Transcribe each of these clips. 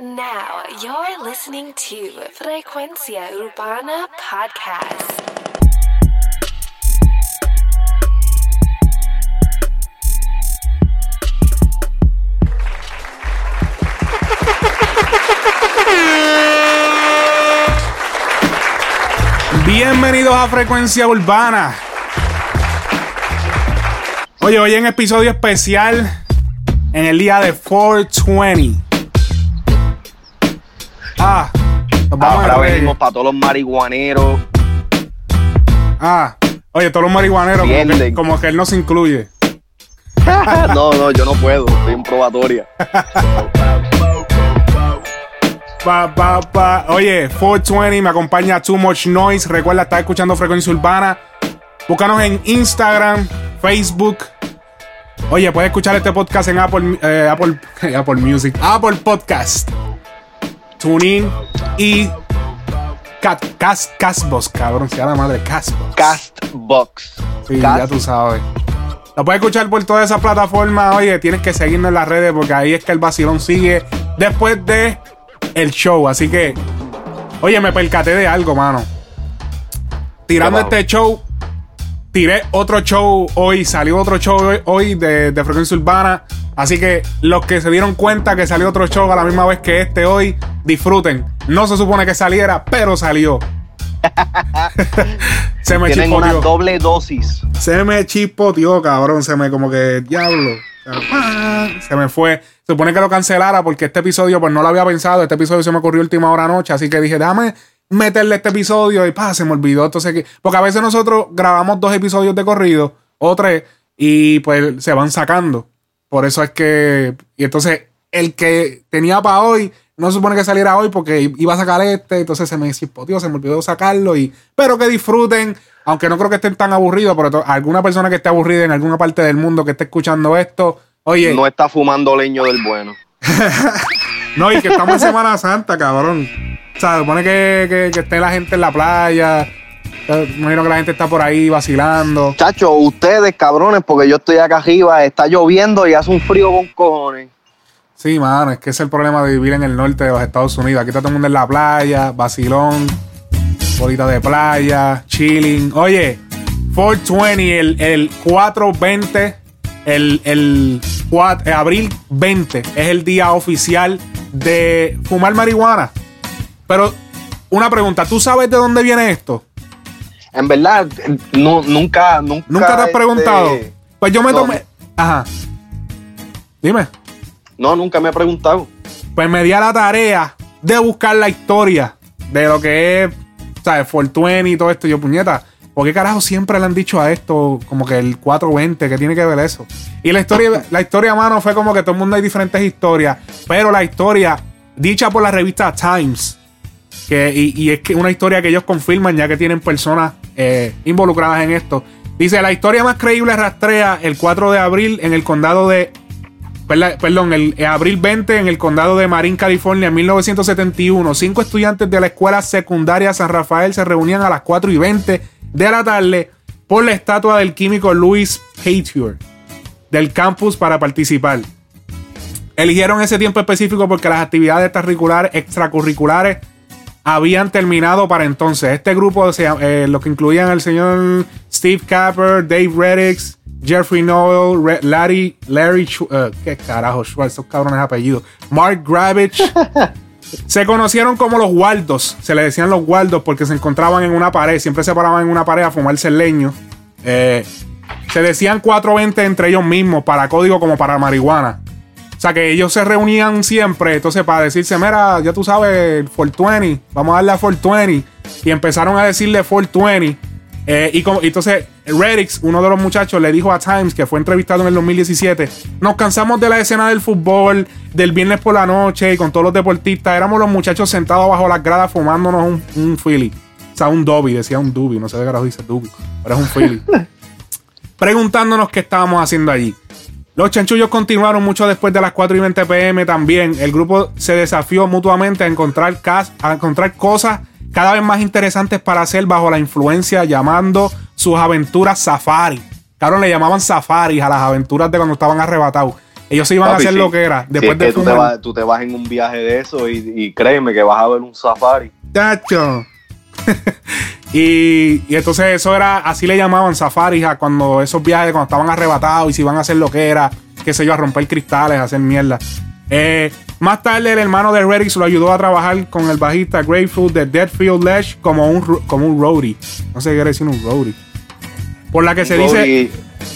Now you're listening to Frecuencia Urbana Podcast. Bienvenidos a Frecuencia Urbana. Oye, hoy en episodio especial en el día de 420. Ahora venimos para todos los marihuaneros. Ah, oye, todos los marihuaneros, como que, Entienden. como que él no se incluye. no, no, yo no puedo. Estoy en probatoria. Pa, pa, pa. Oye, 420 me acompaña Too Much Noise. Recuerda estar escuchando Frecuencia Urbana. Búscanos en Instagram, Facebook. Oye, puedes escuchar este podcast en Apple, eh, Apple, Apple Music, Apple Podcast, TuneIn y Cat, Cas, Casbox, cabrón, se llama madre Casbox. Castbox. Sí, Cast- ya tú sabes. Lo puedes escuchar por todas esas plataformas. Oye, tienes que seguirnos en las redes porque ahí es que el vacilón sigue después de el show. Así que, oye, me percaté de algo, mano. Tirando este show, tiré otro show hoy. Salió otro show hoy, de, de Frecuencia Urbana. Así que los que se dieron cuenta que salió otro show a la misma vez que este hoy, disfruten. No se supone que saliera, pero salió. se me Tienen una doble dosis. Se me chispoteó, cabrón. Se me como que, diablo. Se me fue. Se supone que lo cancelara porque este episodio, pues no lo había pensado. Este episodio se me ocurrió última hora noche. Así que dije, dame meterle este episodio. Y pa, se me olvidó. Entonces, que- porque a veces nosotros grabamos dos episodios de corrido o tres y pues se van sacando. Por eso es que. Y entonces, el que tenía para hoy. No se supone que saliera hoy porque iba a sacar este, entonces se me chispoteó, se me olvidó sacarlo y pero que disfruten, aunque no creo que estén tan aburridos, pero alguna persona que esté aburrida en alguna parte del mundo que esté escuchando esto, oye, No está fumando leño del bueno. no, y que estamos en Semana Santa, cabrón. O sea, supone que, que, que esté la gente en la playa, eh, me imagino que la gente está por ahí vacilando. Chacho, ustedes, cabrones, porque yo estoy acá arriba, está lloviendo y hace un frío con cojones. Sí, mano, es que ese es el problema de vivir en el norte de los Estados Unidos. Aquí está todo el mundo en la playa, vacilón, bolita de playa, chilling. Oye, 420, el, el 420, el, el eh, abril 20 es el día oficial de fumar marihuana. Pero una pregunta, ¿tú sabes de dónde viene esto? En verdad, no, nunca, nunca. ¿Nunca te has este, preguntado? Pues yo me no. tomé... Ajá. Dime. No, nunca me he preguntado. pues me di a la tarea de buscar la historia de lo que es, ¿sabes? Fortuny y todo esto. Yo, puñeta, ¿por qué carajo siempre le han dicho a esto como que el 420? ¿Qué tiene que ver eso? Y la historia, la historia, mano, fue como que todo el mundo hay diferentes historias, pero la historia dicha por la revista Times, que, y, es que una historia que ellos confirman ya que tienen personas eh, involucradas en esto. Dice, la historia más creíble rastrea el 4 de abril en el condado de Perdón, el, eh, abril 20 en el condado de Marin, California, en 1971. Cinco estudiantes de la escuela secundaria San Rafael se reunían a las 4 y 20 de la tarde por la estatua del químico Louis Pasteur del campus para participar. Eligieron ese tiempo específico porque las actividades extracurriculares, habían terminado para entonces. Este grupo, eh, lo que incluían al señor Steve Capper, Dave Reddix, Jeffrey Noel, Larry, Larry, Schw- eh, qué carajo, Schwartz, esos cabrones apellidos, Mark Gravich. se conocieron como los Waldos, se le decían los Waldos porque se encontraban en una pared, siempre se paraban en una pared a fumarse el leño. Eh, se decían 420 entre ellos mismos, para código como para marihuana. O sea que ellos se reunían siempre, entonces para decirse, mira, ya tú sabes, 420, vamos a darle a 420. Y empezaron a decirle 420. Eh, y como, entonces Reddix, uno de los muchachos, le dijo a Times, que fue entrevistado en el 2017, nos cansamos de la escena del fútbol, del viernes por la noche y con todos los deportistas. Éramos los muchachos sentados bajo las gradas fumándonos un, un Philly. O sea, un Dobby, decía un Doobie, no sé de qué carajo dice Doobie, pero es un Philly. Preguntándonos qué estábamos haciendo allí. Los chanchullos continuaron mucho después de las 4 y 20 pm también. El grupo se desafió mutuamente a encontrar, cas- a encontrar cosas cada vez más interesantes para hacer bajo la influencia, llamando sus aventuras safari. Claro, le llamaban safaris a las aventuras de cuando estaban arrebatados. Ellos se iban a hacer sí. lo que era. Si Después es de que tú te, vas, tú te vas en un viaje de eso y, y créeme que vas a ver un safari. Chacho. y, y entonces eso era, así le llamaban safaris a cuando esos viajes, cuando estaban arrebatados y se iban a hacer lo que era, qué sé yo, a romper cristales, a hacer mierda. Eh, más tarde el hermano de Redix lo ayudó a trabajar con el bajista Grateful de Deadfield Ledge como un, como un roadie. No sé qué quiere decir un roadie. Por la que se dice...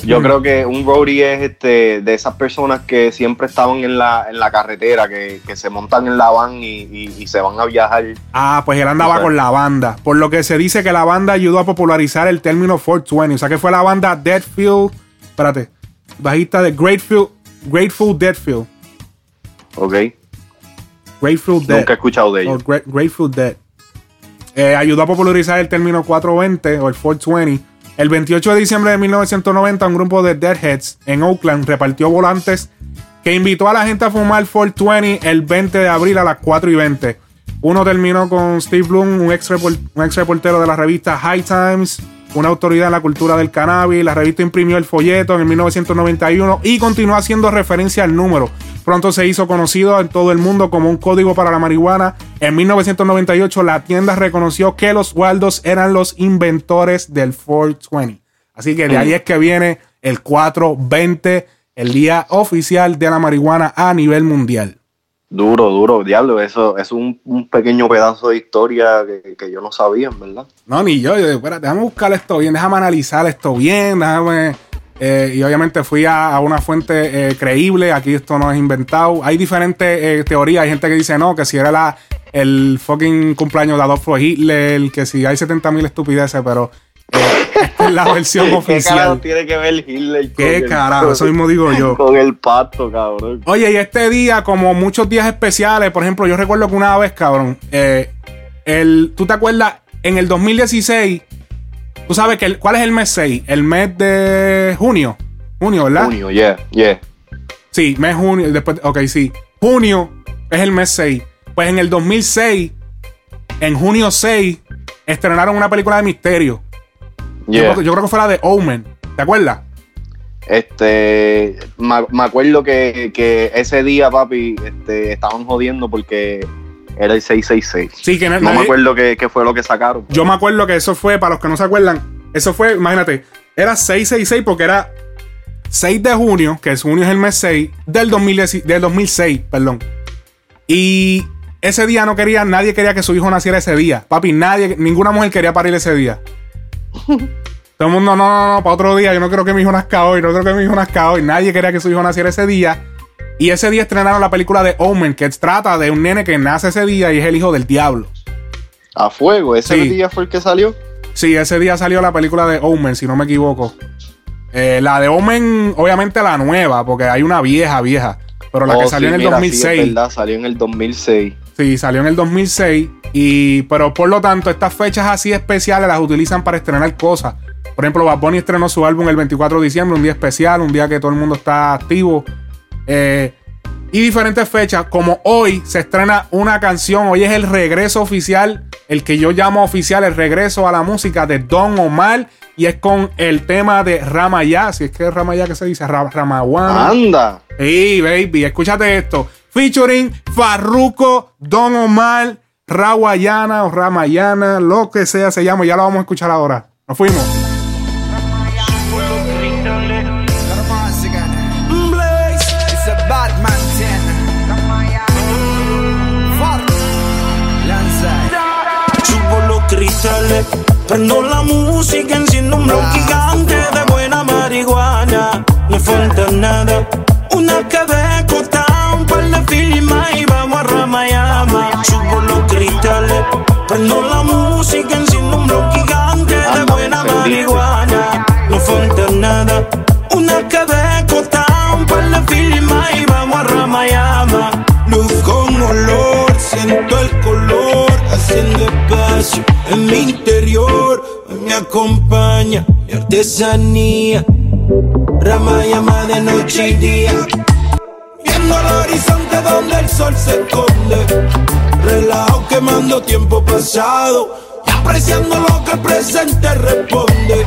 Yo creo que un roadie es este de esas personas que siempre estaban en la, en la carretera, que, que se montan en la van y, y- y se van a viajar. Ah, pues él andaba O sea- con la banda. Por lo que se dice que la banda ayudó a popularizar el término 420. O sea que fue la banda Deadfield. Espérate. Bajista de Grateful, Grateful Deadfield. ¿Ok? Grateful Dead. Nunca he escuchado de ellos. Gra- Grateful Dead. Eh, ayudó a popularizar el término 420 o el 420. El 28 de diciembre de 1990, un grupo de Deadheads en Oakland repartió volantes que invitó a la gente a fumar 420 el 20 de abril a las 4 y 20. Uno terminó con Steve Bloom, un ex, un ex reportero de la revista High Times, una autoridad en la cultura del cannabis. La revista imprimió el folleto en 1991 y continuó haciendo referencia al número. Pronto se hizo conocido en todo el mundo como un código para la marihuana. En 1998 la tienda reconoció que los Waldos eran los inventores del 420. Así que de ahí es que viene el 420, el día oficial de la marihuana a nivel mundial. Duro, duro, diablo. Eso es un, un pequeño pedazo de historia que, que yo no sabía, verdad. No, ni yo. Yo, espérate, déjame buscar esto bien, déjame analizar esto bien, déjame. eh, y obviamente fui a, a una fuente eh, creíble. Aquí esto no es inventado. Hay diferentes eh, teorías. Hay gente que dice no, que si era la, el fucking cumpleaños de Adolfo Hitler, que si hay 70 mil estupideces, pero esta es la versión ¿Qué carajo oficial. tiene que ver Hitler con ¿Qué el- carajo? Eso mismo digo yo. Con el pato, cabrón. Oye, y este día, como muchos días especiales, por ejemplo, yo recuerdo que una vez, cabrón, eh, el, ¿tú te acuerdas? En el 2016, tú sabes que el- ¿cuál es el mes 6? El mes de junio. Junio, ¿verdad? Junio, yeah, yeah. Sí, mes junio. Después, ok, sí. Junio es el mes 6. Pues en el 2006, en junio 6, estrenaron una película de misterio. Yo, yeah. creo, que- yo creo que fue la de Omen. ¿Te acuerdas? Este, me, me acuerdo que, que ese día, papi, este, estaban jodiendo porque era el 666. Sí, que na- No me acuerdo qué, fue lo que sacaron. Yo me acuerdo que eso fue, para los que no se acuerdan, eso fue, imagínate, era 666 porque era 6 de junio, que es junio es el mes 6, del, 2010 del 2006, perdón. Y ese día no quería, nadie quería que su hijo naciera ese día. Papi, nadie, ninguna mujer quería parir ese día. Todo el mundo, no, no, no, para otro día. Yo no creo que mi hijo nazca hoy, no creo que mi hijo nazca hoy. Nadie quería que su hijo naciera ese día. Y ese día estrenaron la película de Omen, que trata de un nene que nace ese día y es el hijo del diablo. A fuego, ese Sí. día fue el que salió. Sí, ese día salió la película de Omen, si no me equivoco. Eh, la de Omen, obviamente la nueva, porque hay una vieja, vieja. Pero la que Oh, salió sí, en el mira, sí, 2006. es verdad, salió en el 2006. Sí, salió en el 2006. Y, pero por lo tanto, estas fechas así especiales las utilizan para estrenar cosas. Por ejemplo, Bad Bunny estrenó su álbum el 24 de diciembre, un día especial, un día que todo el mundo está activo. Eh, y diferentes fechas, como hoy se estrena una canción, hoy es el regreso oficial, el que yo llamo oficial, el regreso a la música de Don Omar. Y es con el tema de Ramayá, si es que es Ramayá que se dice, Ra- Ramaguana. Anda. Hey, baby, escúchate esto. Featuring Farruko, Don Omar, Rawayana o Ramayana, lo que sea se llama. Ya lo vamos a escuchar ahora. Nos fuimos. Blaze, it's a Batman 10. Far, Lanza. Subo los cristales, prendo la música, enciendo un blog gigante acompaña mi artesanía, Ramayama de noche y día. Viendo el horizonte donde el sol se esconde, relajado quemando tiempo pasado y apreciando lo que el presente responde.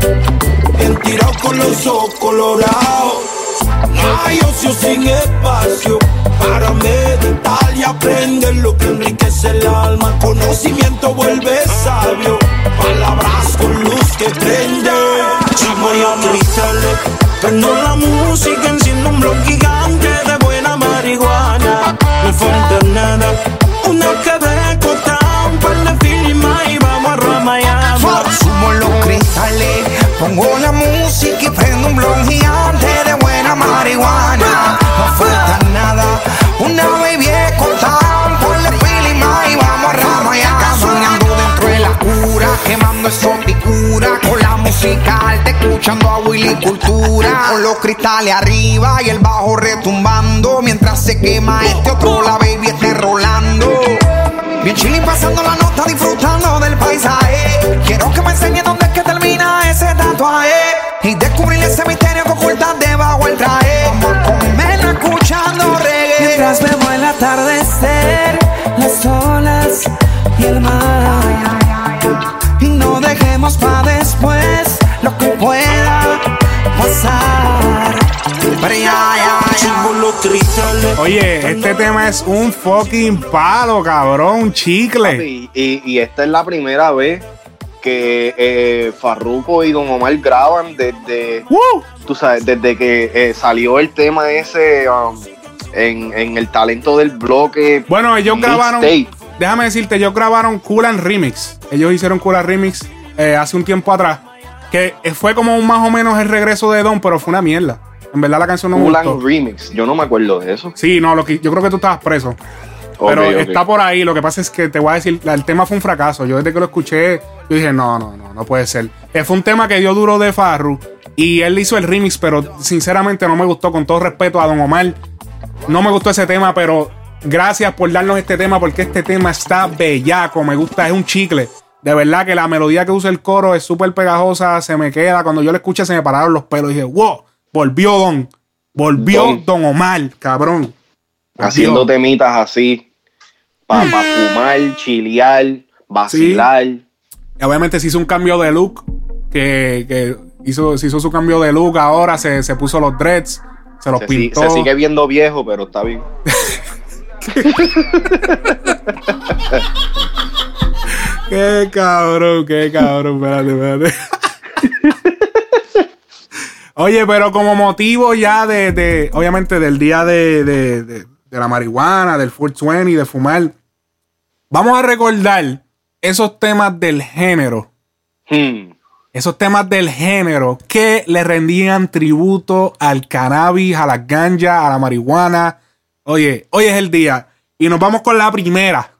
Bien tirado con los ojos colorados. Ay, yo sí silencio sin espacio para meditar y aprender lo que enriquece el alma. Conocimiento vuelve sabio, palabras con luz que prende. Chamo y cristales, prendo la música, enciendo un blog gigante de buena marihuana. No falta nada, una cortada, un par de filmas y vamos a Ramayama. Sumo los cristales, pongo la música y prendo un blog gigante marihuana. No falta nada, una baby escotada, por la filima y vamos a Ramayana. Soñando dentro de la cura, quemando exoticura. Con la música alta, escuchando a Willy Cultura. Con los cristales arriba y el bajo retumbando. Mientras se quema este otro, la baby esté rolando. Bien chilling pasando la nota, disfrutando del paisaje. Quiero que me enseñe dónde es que termina ese tatuaje. Mientras vemos el atardecer, las olas y el mar. Y no dejemos para después lo que pueda pasar. Oye, este tema es un fucking palo, cabrón, un chicle. Papi, y, y esta es la primera vez que eh, Farruko y Don Omar graban desde, ¡Woo! tú sabes, desde que eh, salió el tema ese um, en, en el talento del bloque. Bueno, ellos grabaron. Déjame decirte, ellos grabaron Cool and Remix. Ellos hicieron Cool and Remix eh, hace un tiempo atrás. Que eh, fue como un más o menos el regreso de Don, pero fue una mierda. En verdad la canción no me Cool gustó. and Remix. Yo no me acuerdo de eso. Sí, no, lo que, yo creo que tú estabas preso. Pero está por ahí. Lo que pasa es que te voy a decir, el tema fue un fracaso. Yo desde que lo escuché, yo dije, no, no, no, no puede ser. Eh, fue un tema que dio duro de Farru. Y él hizo el remix, pero sinceramente no me gustó. Con todo respeto a Don Omar, no me gustó ese tema, pero gracias por darnos este tema, porque este tema está bellaco. Me gusta, es un chicle. De verdad que la melodía que usa el coro es súper pegajosa, se me queda. Cuando yo la escuché, se me pararon los pelos. dije, wow, volvió Don. Volvió Don. Don Omar, cabrón. Haciendo Volvió. temitas así. Para fumar, chilear, vacilar. Y obviamente se hizo un cambio de look. Que, que hizo, se hizo su cambio de look ahora. Se, se puso los dreads. Se los Se, si- pintó. se sigue viendo viejo, pero está bien. Qué cabrón, qué cabrón. Espérate, espérate. Oye, pero como motivo ya de, de- obviamente del día de, de- de- de la marihuana, del 420, de fumar, vamos a recordar esos temas del género. Hmm. Esos temas del género que le rendían tributo al cannabis, a la ganja, a la marihuana. Oye, hoy es el día. Y nos vamos con la primera.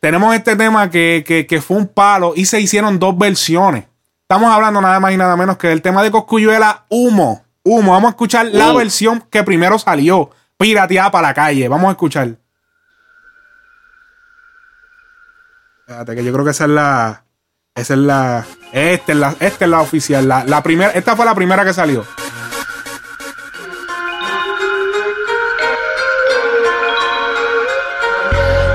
Tenemos este tema que, que- que fue un palo y se hicieron dos versiones. Estamos hablando nada más y nada menos que del tema de Coscuyuela, Humo. Humo. Vamos a escuchar la Uh. versión que primero salió, pirateada para la calle. Vamos a escuchar. Espérate, que yo creo que esa es la. Esa es la. Esta es la, esta es la oficial. La, la primera, esta fue la primera que salió.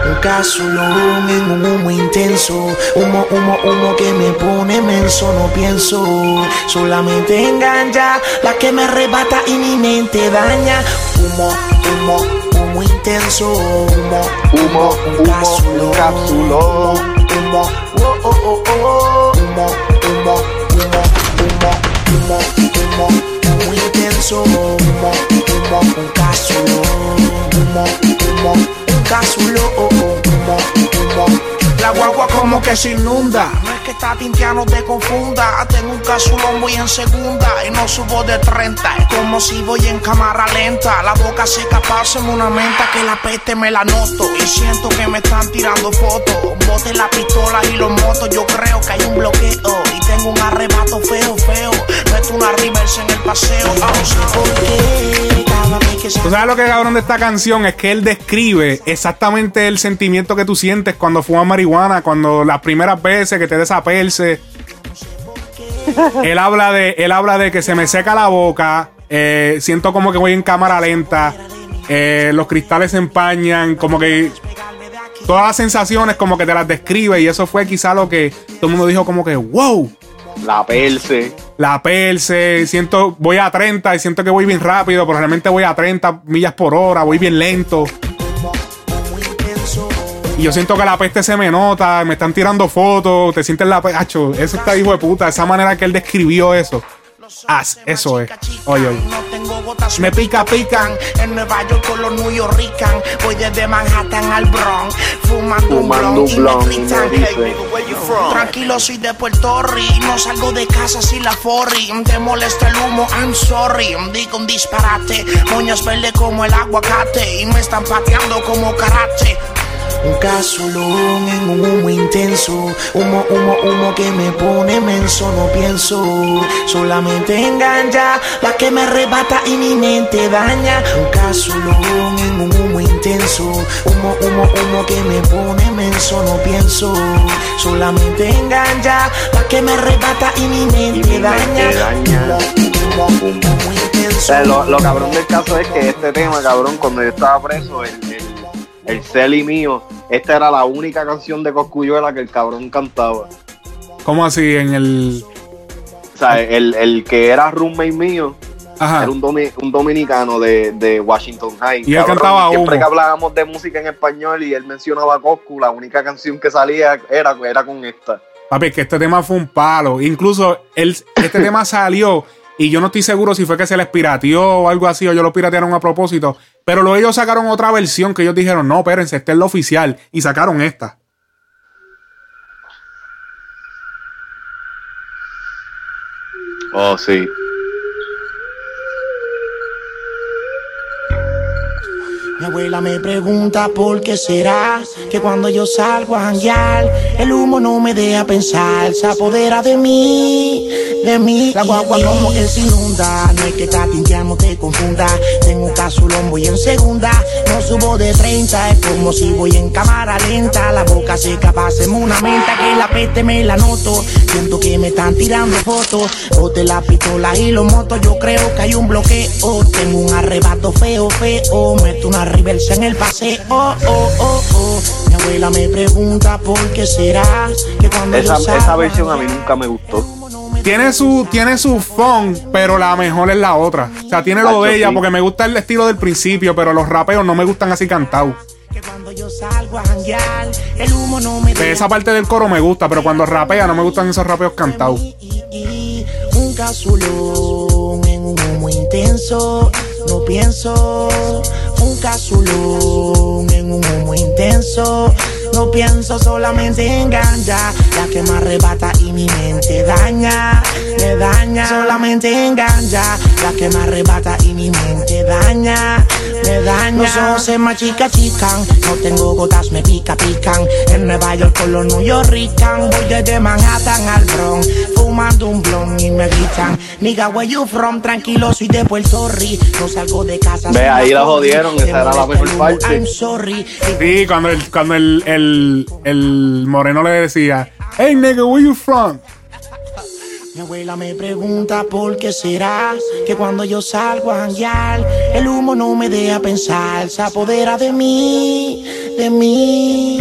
Un casulón en un humo intenso, humo, humo, humo que me pone menso, no pienso solamente en ganja, la que me arrebata y mi mente daña. Humo, humo, humo intenso, humo, Humo, un humo, un capsulón. Humo, oh, oh, oh, oh, humo, humo, humo, humo, humo, humo, humo intenso, humo, humo, un casulón, humo, humo, un casulón, humo, humo. La guagua como que se inunda. Tintia no te confunda. Tengo un casulón, voy en segunda y no subo de 30. Es como si voy en cámara lenta. La boca seca, pásame una menta que la peste me la noto. Y siento que me están tirando fotos. Bote la pistola y los motos. Yo creo que hay un bloqueo. Y tengo un arrebato feo, feo. Meto una reverse en el paseo. Sé por qué. ¿Tú sabes lo que cabrón de esta canción? Es que él describe exactamente el sentimiento que tú sientes cuando fumas marihuana, cuando las primeras veces que te desaperce. él habla de, él habla de que se me seca la boca, eh, siento como que voy en cámara lenta, eh, los cristales se empañan, como que todas las sensaciones como que te las describe y eso fue quizá lo que todo el mundo dijo como que wow, La Perse. La Perse, siento, voy a 30 y siento que voy bien rápido, pero realmente voy a 30 millas por hora, voy bien lento. Y yo siento que la peste se me nota, me están tirando fotos, te sientes la pecho. Eso está hijo de puta, esa manera que él describió eso. Haz, eso es. Oye, oye. No tengo gotas, me pica, pican. En Nueva York con los New Yorkican. Voy desde Manhattan al Bronx. Fumando, Fumando un un blunt blunt y y me me gritan. dice, "Hey, nigga, where you from?" Tranquilo, soy de Puerto Rico. No salgo de casa sin la forri. Te molesta el humo, I'm sorry. Digo un disparate. Moñas verdes como el aguacate. Y me están pateando como karate. Un casulón en un humo intenso. Humo, humo, humo que me pone menso. No pienso solamente en ganja. La que me arrebata y mi mente daña. Un casulón en un humo intenso. Humo, humo, humo que me pone menso. No pienso solamente en ganja. La que me arrebata y mi mente daña. daña. Humo, humo, humo intenso. O sea, lo, lo cabrón del caso es que este tema, cabrón, cuando yo estaba preso, el, el, el Celi mío, esta era la única canción de Coscuyuela que el cabrón cantaba. ¿Cómo así? En el. O sea, el, el que era roommate mío Ajá. era un, domi- un dominicano de, de Washington High. Y él cantaba Siempre humo. que hablábamos de música en español y él mencionaba Coscu, la única canción que salía era, era con esta. Papi, que este tema fue un palo. Incluso él, este tema salió y yo no estoy seguro si fue que se les pirateó o algo así o yo lo piratearon a propósito. Pero luego ellos sacaron otra versión que ellos dijeron, no, espérense, esta es la oficial. Y sacaron esta. Oh, sí. Mi abuela me pregunta por qué será que cuando yo salgo a janguear el humo no me deja pensar, se apodera de mí, de mí. La guagua como que se inunda, no es que tatintear no te confunda. Tengo un casulón, voy en segunda, no subo de 30, es como si voy en cámara lenta. La boca seca, páseme una menta que la peste me la noto. Siento que me están tirando fotos, bote la pistola y los motos. Yo creo que hay un bloqueo, tengo un arrebato feo, feo. Meto una reversa en el paseo, oh, oh, oh, oh. Mi abuela me pregunta por qué será que cuando Esa, yo esa versión a mí nunca me gustó. Tiene su, tiene su funk, pero la mejor es la otra. O sea, tiene lo de ella sí. porque me gusta el estilo del principio, pero los rapeos no me gustan así cantados. De esa parte del coro me gusta, pero cuando rapea no me gustan esos rapeos cantados. Un casulón en un humo intenso, no pienso. Un casulón en un humo intenso, no pienso solamente en ganja, la que me arrebata y mi mente daña, me daña. Solamente en ganja, la que me arrebata y mi mente daña, me daña. Los ojos se machica chican, no tengo gotas, me pica pican. En Nueva York con los New Yorkican, voy desde Manhattan al Bronx, fumando un blon y me gritan, nigga where you from, tranquilo soy de Puerto Rico, no salgo de casa. Ve, ahí la jodieron, esa era la mejor parte. I'm sorry. Sí, cuando el, cuando el, el, el moreno le decía, Hey nigga, where you from? Mi abuela me pregunta por qué será que cuando yo salgo a janguear el humo no me deja pensar, se apodera de mí, de mí.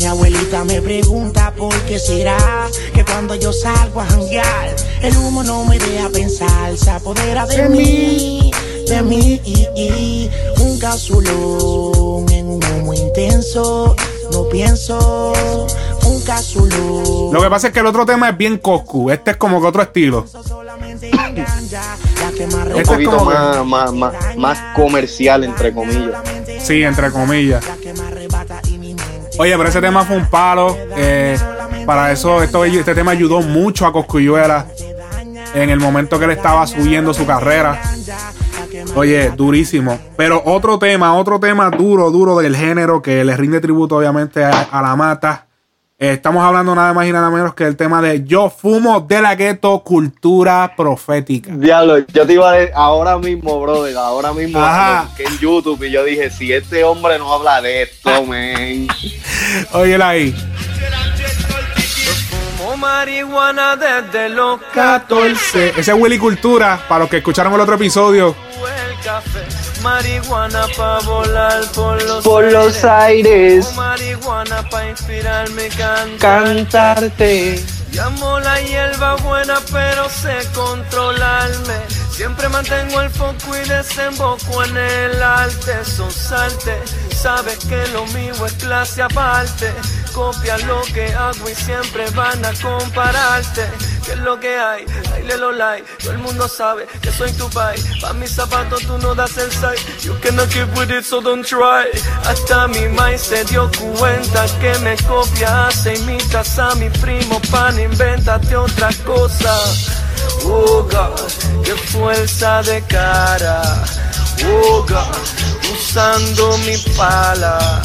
Mi abuelita me pregunta por qué será que cuando yo salgo a janguear el humo no me deja pensar, se apodera de mí, de mí. Un casulón en un humo intenso, no pienso. Lo que pasa es que el otro tema es bien Coscu. Este es como que otro estilo. me Un Este es poquito como que- más, más, más, comercial, entre comillas. Sí, entre comillas. Oye, pero ese tema fue un palo. eh, para eso, esto, este tema ayudó mucho a Coscuyuela en el momento que él estaba subiendo su carrera. Oye, durísimo. Pero otro tema, otro tema duro, duro del género que le rinde tributo, obviamente, a, a la mata. Eh, estamos hablando nada más y nada menos que el tema de Yo fumo de la gueto, cultura profética. Diablo, yo te iba a decir ahora mismo, brother, ahora mismo busqué en YouTube y yo dije, si este hombre no habla de esto, men. Óyela ahí. Fumo marihuana desde los 14. Ese es Willy Cultura, para los que escucharon el otro episodio. Café. Marihuana pa' volar por los Por los aires, Marihuana pa' inspirarme cantar. cantarte. Llamo la hierba buena, pero sé controlarme. Siempre mantengo el foco y desemboco en el arte. Son salte, sabes que lo mío es clase aparte. Copia lo que hago y siempre van a compararte. ¿Qué es lo que hay? Dale los like. Todo el mundo sabe que soy tu pai. Pa' mis zapatos tú no das el side. You cannot keep with it, so don't try. Hasta mi mai se dio cuenta que me copias e imitas a mi primo pan. Invéntate otra cosa. Oh God, qué fuerza de cara. Oh God, usando mi pala.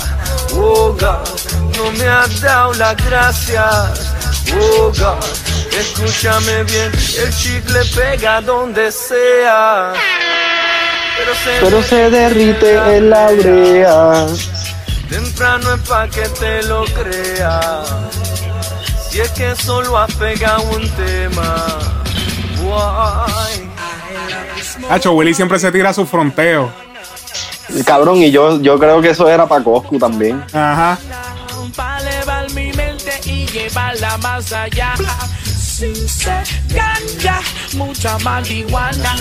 Oh God, no me has dado las gracias. Oh God, escúchame bien, el chicle pega donde sea. Pero se, Pero se derrite en la brea. Temprano es pa' que te lo creas. Si es que solo has pegado un tema. Hacho, Willy siempre se tira su fronteo. Cabrón, y yo, yo creo que eso era para Coscu también. Ajá. Para elevar mi mente y llevarla más allá. Sin ser ganja, mucha marihuana,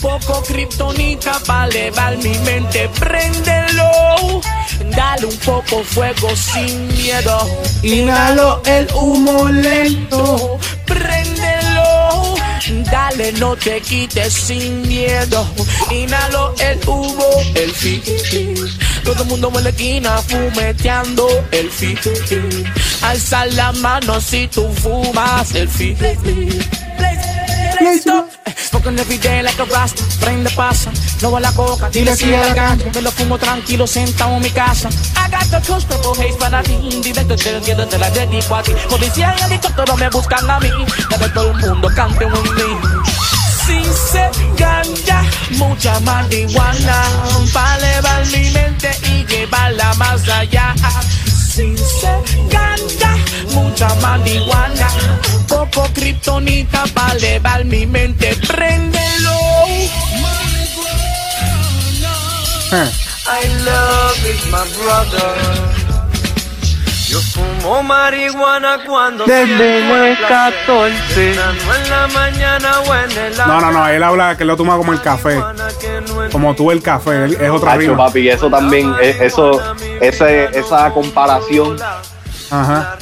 poco kriptonita para elevar mi mente. Préndelo, dale un poco fuego sin miedo. Inhalo el humo lento, préndelo. Dale, no te quites sin miedo. Inhalo el humo, el fit. Todo el mundo en la esquina fumeteando el fit. Alza la mano si tú fumas el fit. Stop. Smoking every day like a rasta, prende pasa, no va la coca, dile sí a la ganja, me lo fumo tranquilo sentado en mi casa. I got the kush, purple haze para ti, directo te entiendo, te la dedico a ti. Policía y helicóptero me buscan a mí, que todo el mundo cante un himno. Sin ser ganja, mucha marihuana, para elevar mi mente y llevarla más allá. Sin ser ganja, mucha marihuana, poco kriptonita elevar mi mente. Préndelo. Eh. I love it, my brother. Yo fumo marihuana cuando Desde los placer. 14. Cenando en la mañana o en el No, no, no. Él habla que lo toma como el café. Como tú el café. él- Es otra Hacho, rima. papi, eso también, eh, eso, ese, esa comparación Ajá.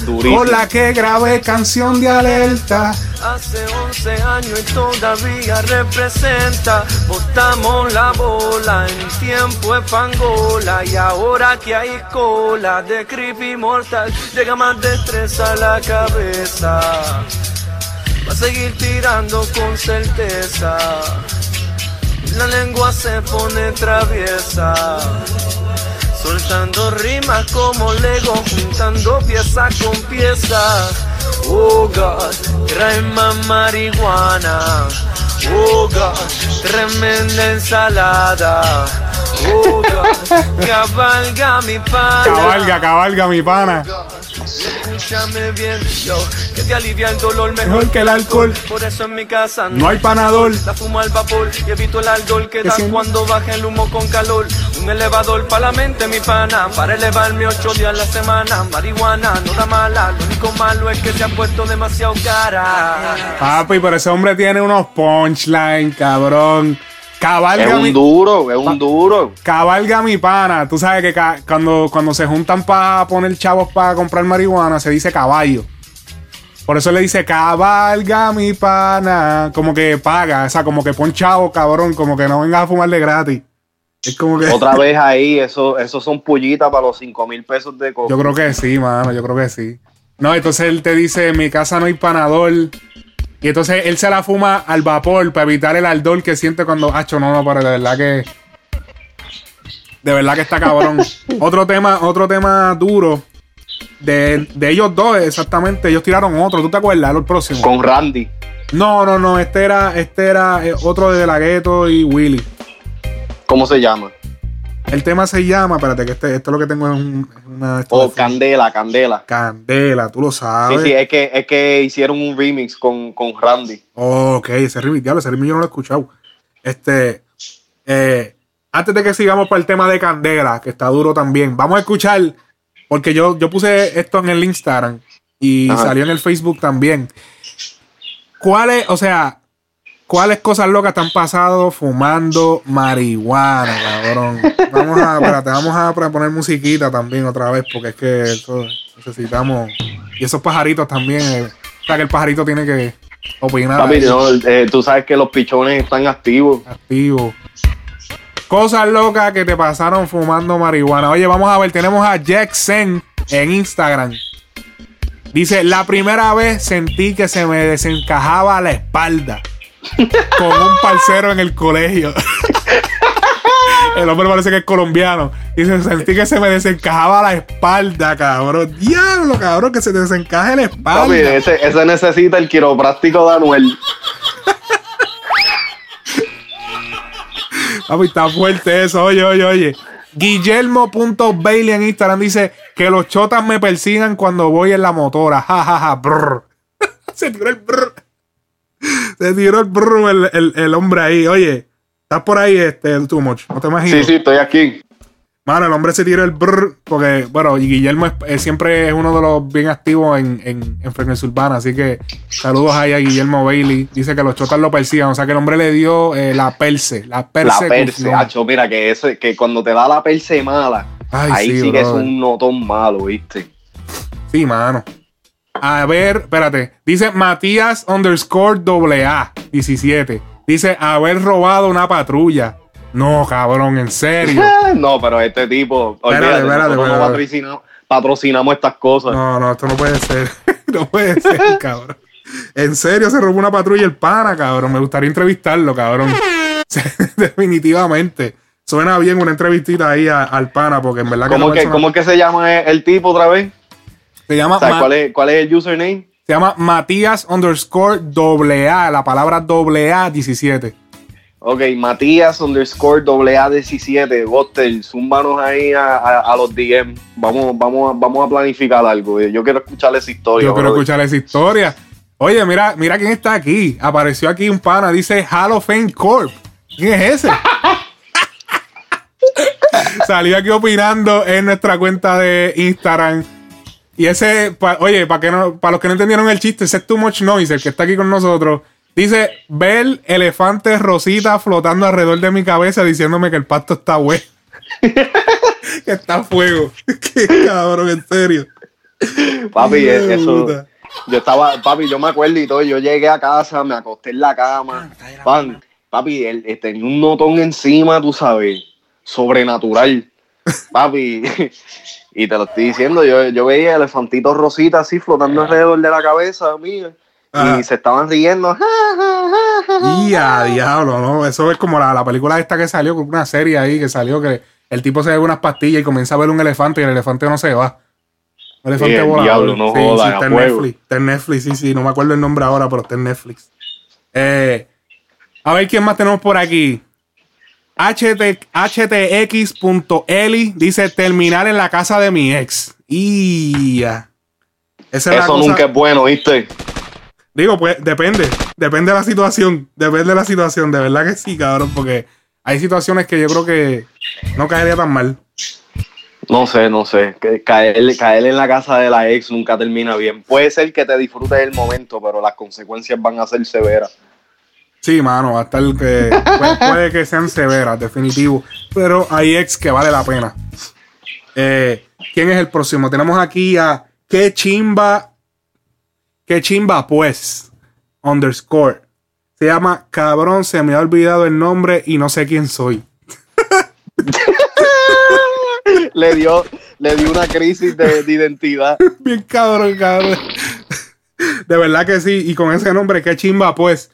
durísima. Con la que grabé canción de alerta. Hace 11 años y todavía representa. Botamos la bola en tiempo de pangola. Y ahora que hay cola de creepy mortal, llega más destreza a la cabeza. Va a seguir tirando con certeza. La lengua se pone traviesa. Soltando rimas como Lego, juntando pieza con pieza. Oh God, trae más marihuana. Oh God, tremenda ensalada. Oh God, cabalga mi pana. Cabalga, cabalga, mi pana. Escúchame bien, yo, que te alivia el dolor mejor, Mejor que el alcohol. Por eso en mi casa No hay panador. la fumo al vapor y evito el ardor que da cuando baja el humo con calor. Un elevador para la mente, mi pana, para elevarme ocho días a la semana. Marihuana no da mala, lo único malo es que se ha puesto demasiado cara. Papi, pero ese hombre tiene unos punchlines, cabrón. Es Cabalga mi, un duro, es un duro. cabalga mi pana. Tú sabes que ca- cuando, cuando se juntan para poner chavos para comprar marihuana, se dice caballo. Por eso le dice cabalga mi pana. Como que paga, o sea, como que pon chavo, cabrón. Como que no vengas a fumar de gratis. Es como que. Otra vez ahí, eso, eso son pullitas para los 5 mil pesos de coca. Yo creo que sí, mano, yo creo que sí. No, entonces él te dice, en mi casa no hay panador. Y entonces él se la fuma al vapor para evitar el ardor que siente cuando... Hacho, no, no, pero de verdad que... De verdad que está cabrón. otro tema, otro tema duro. De, de ellos dos, exactamente. Ellos tiraron otro. ¿Tú te acuerdas? El próximo. Con Randy. No, no, no. Este era, este era eh, otro de La Ghetto y Willy. ¿Cómo se llama? El tema se llama... Espérate, que este, esto es lo que tengo es un- es una... Oh, de- Candela, Candela. Candela, tú lo Sí, sabes. sí, es que, es que hicieron un remix con, con Randy. Ok, ese remix, diablo, ese remix yo no lo he escuchado. Este, eh, antes de que sigamos para el tema de Candela, que está duro también, vamos a escuchar, porque yo, yo puse esto en el Instagram, Y Ajá. salió en el Facebook también. ¿Cuáles, o sea, cuáles cosas locas te han pasado fumando marihuana, cabrón? Vamos a, espérate, vamos a poner musiquita también otra vez, porque es que eso necesitamos. Y esos pajaritos también. eh, o sea, que el pajarito tiene que opinar. Papi, no, eh, tú sabes que los pichones están activos. activo. Cosas locas que te pasaron fumando marihuana. Oye, vamos a ver, tenemos a Jackson en Instagram. Dice, la primera vez sentí que se me desencajaba la espalda con un parcero en el colegio. El hombre parece que es colombiano. Dice, sentí que se me desencajaba la espalda, cabrón. Diablo, cabrón, que se desencaje la espalda. Papi, ese, ese necesita el quiropráctico de Anuel. Papi, está fuerte eso. Oye, oye, oye. Guillermo.bailey en Instagram dice que los chotas me persigan cuando voy en la motora. Ja, ja, ja. brr. Se tiró el brr. Se tiró el brr el, el- el hombre ahí. Oye, estás por ahí, este, too much. No te imaginas. Sí, sí, estoy aquí. Mano, el hombre se tiró el brr porque, bueno, y Guillermo es- eh, siempre es uno de los bien activos en, en, en Frecuencia Urbana. Así que saludos ahí a Guillermo Bailey. Dice que los chotas lo persigan. O sea que el hombre le dio eh, la perse, la La persecución. perse, hacho, mira, que ese, que cuando te da la perse mala, Ay, ahí sí, sí, que es un notón malo, ¿viste? Sí, mano. A ver, espérate. Dice Matías underscore AA 17. Dice haber robado una patrulla. No, cabrón, en serio. no, pero este tipo, Espérate, espérate, no patrocinamos, patrocinamos estas cosas. No, no, esto no puede ser. no puede ser, cabrón. En serio, se robó una patrulla el pana, cabrón. Me gustaría entrevistarlo, cabrón. Definitivamente. Suena bien una entrevistita ahí a- al pana, porque en verdad que ¿Cómo, que, persona- ¿Cómo que se llama el tipo otra vez? Se llama, ¿Sabes Ma- cuál, es, ¿Cuál es el username? se llama Matías underscore AA, la palabra AA 17. Ok, Matías underscore AA17, Goster, zúmbanos ahí a, a- a los DM. Vamos, vamos, a- vamos a planificar algo. Yo quiero escuchar esa historia. Yo quiero brother. escuchar esa historia. Oye, mira, mira quién está aquí. Apareció aquí un pana, dice Hall of Fame Corp. ¿Quién es ese? Salió aquí opinando en nuestra cuenta de Instagram. Y ese, pa- oye, para que no, para los que no entendieron el chiste, ese es Too Much Noise, el que está aquí con nosotros. Dice, ver elefantes rosita flotando alrededor de mi cabeza diciéndome que el pasto está bueno. que está a fuego. Qué cabrón, en serio. Papi, es- de eso. Yo estaba, papi, yo me acuerdo y todo. Yo llegué a casa, me acosté en la cama. Pan, papi, él, él tenía un notón encima, tú sabes, sobrenatural. Papi, y te lo estoy diciendo, yo, yo veía elefantitos rositas así flotando alrededor de la cabeza mía. Y se estaban riendo. Y a diablo, ¿no? Eso es como la, la película esta que salió, con una serie ahí que salió que el tipo se bebe unas pastillas y comienza a ver un elefante y el elefante no se va. Un elefante Sí, volador. diablo, no sí, jodas, sí, a está en fuego. Netflix. Está en Netflix, sí, sí. No me acuerdo el nombre ahora, pero está en Netflix. Eh, a ver quién más tenemos por aquí. HT, HTX.eli dice terminar en la casa de mi ex. Y ya. Esa es la Eso cosa- nunca es bueno, ¿viste? Digo, pues depende. Depende de la situación. Depende de la situación. De verdad que sí, cabrón. Porque hay situaciones que yo creo que no caería tan mal. No sé, no sé. Que caer, caer en la casa de la ex nunca termina bien. Puede ser que te disfrutes del momento, pero las consecuencias van a ser severas. Sí, mano, va a estar que. Puede, puede que sean severas, definitivo. Pero hay ex que vale la pena. Eh, ¿Quién es el próximo? Tenemos aquí a Qué chimba. Qué chimba, pues. Underscore. Se llama Cabrón, se me ha olvidado el nombre y no sé quién soy. le dio, le dio una crisis de, de identidad. Bien cabrón, cabrón. De verdad que sí. Y con ese nombre, qué chimba, pues.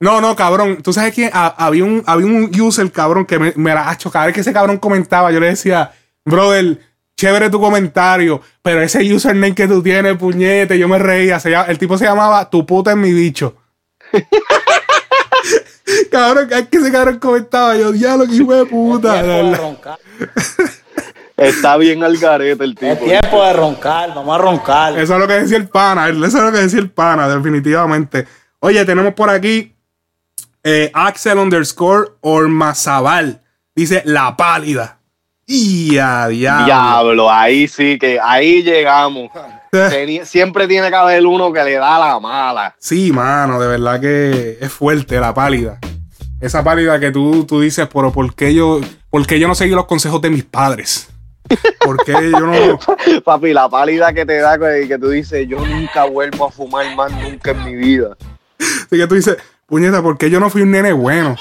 No, no, cabrón. Tú sabes que ha- había un, había un user, cabrón, que me, me la hecho. Cada vez que ese cabrón comentaba, yo le decía, brother, chévere tu comentario, pero ese username que tú tienes, puñete, yo me reía. Se llama- el tipo se llamaba Tu puta es mi bicho. cabrón, cada vez que ese cabrón comentaba, yo, diablo, que hijo de puta. Está bien al garete el tipo. Es tiempo de roncar, vamos a roncar. Eso es lo que decía el pana, eso es lo que decía el pana, definitivamente. Oye, tenemos por aquí eh, Axel underscore Ormazabal. Dice la pálida. Y a diablo. Diablo, ahí sí que ahí llegamos. Siempre tiene que haber uno que le da la mala. Sí, mano, de verdad que es fuerte la pálida. Esa pálida que tú, tú dices, pero ¿por qué, yo, ¿por qué yo no seguí los consejos de mis padres? ¿Por qué yo no...? Papi, la pálida que te da que tú dices, yo nunca vuelvo a fumar más nunca en mi vida. Así que tú dices, puñeta, ¿por qué yo no fui un nene bueno?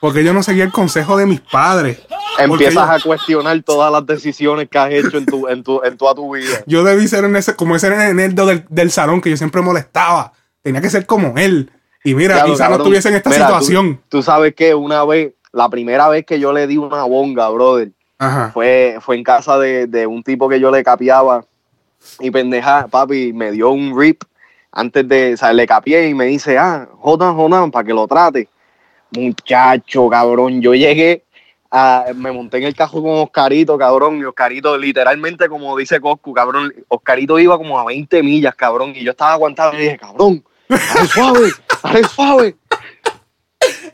¿Por qué yo no seguí el consejo de mis padres? Porque Empiezas yo- a cuestionar todas las decisiones que has hecho en tu, en tu, en toda tu vida. Yo debí ser en ese, como ese nerdo del, del salón que yo siempre molestaba. Tenía que ser como él. Y mira, Claro, quizás no estuviese en esta Mira, tú- situación. Tú, sabes que una vez, la primera vez que yo le di una bonga, brother, Ajá. fue, fue en casa de, de un tipo que yo le capiaba. Y pendeja, papi, me dio un rip antes de, o sea, le capié y me dice, ah, jodan, jodan, para que lo trate. Muchacho, cabrón, yo llegué, a, me monté en el carro con Oscarito, cabrón, y Oscarito, literalmente, como dice Coscu, cabrón, Oscarito iba como a 20 millas, cabrón, y yo estaba aguantando y dije, cabrón, dale suave, dale suave.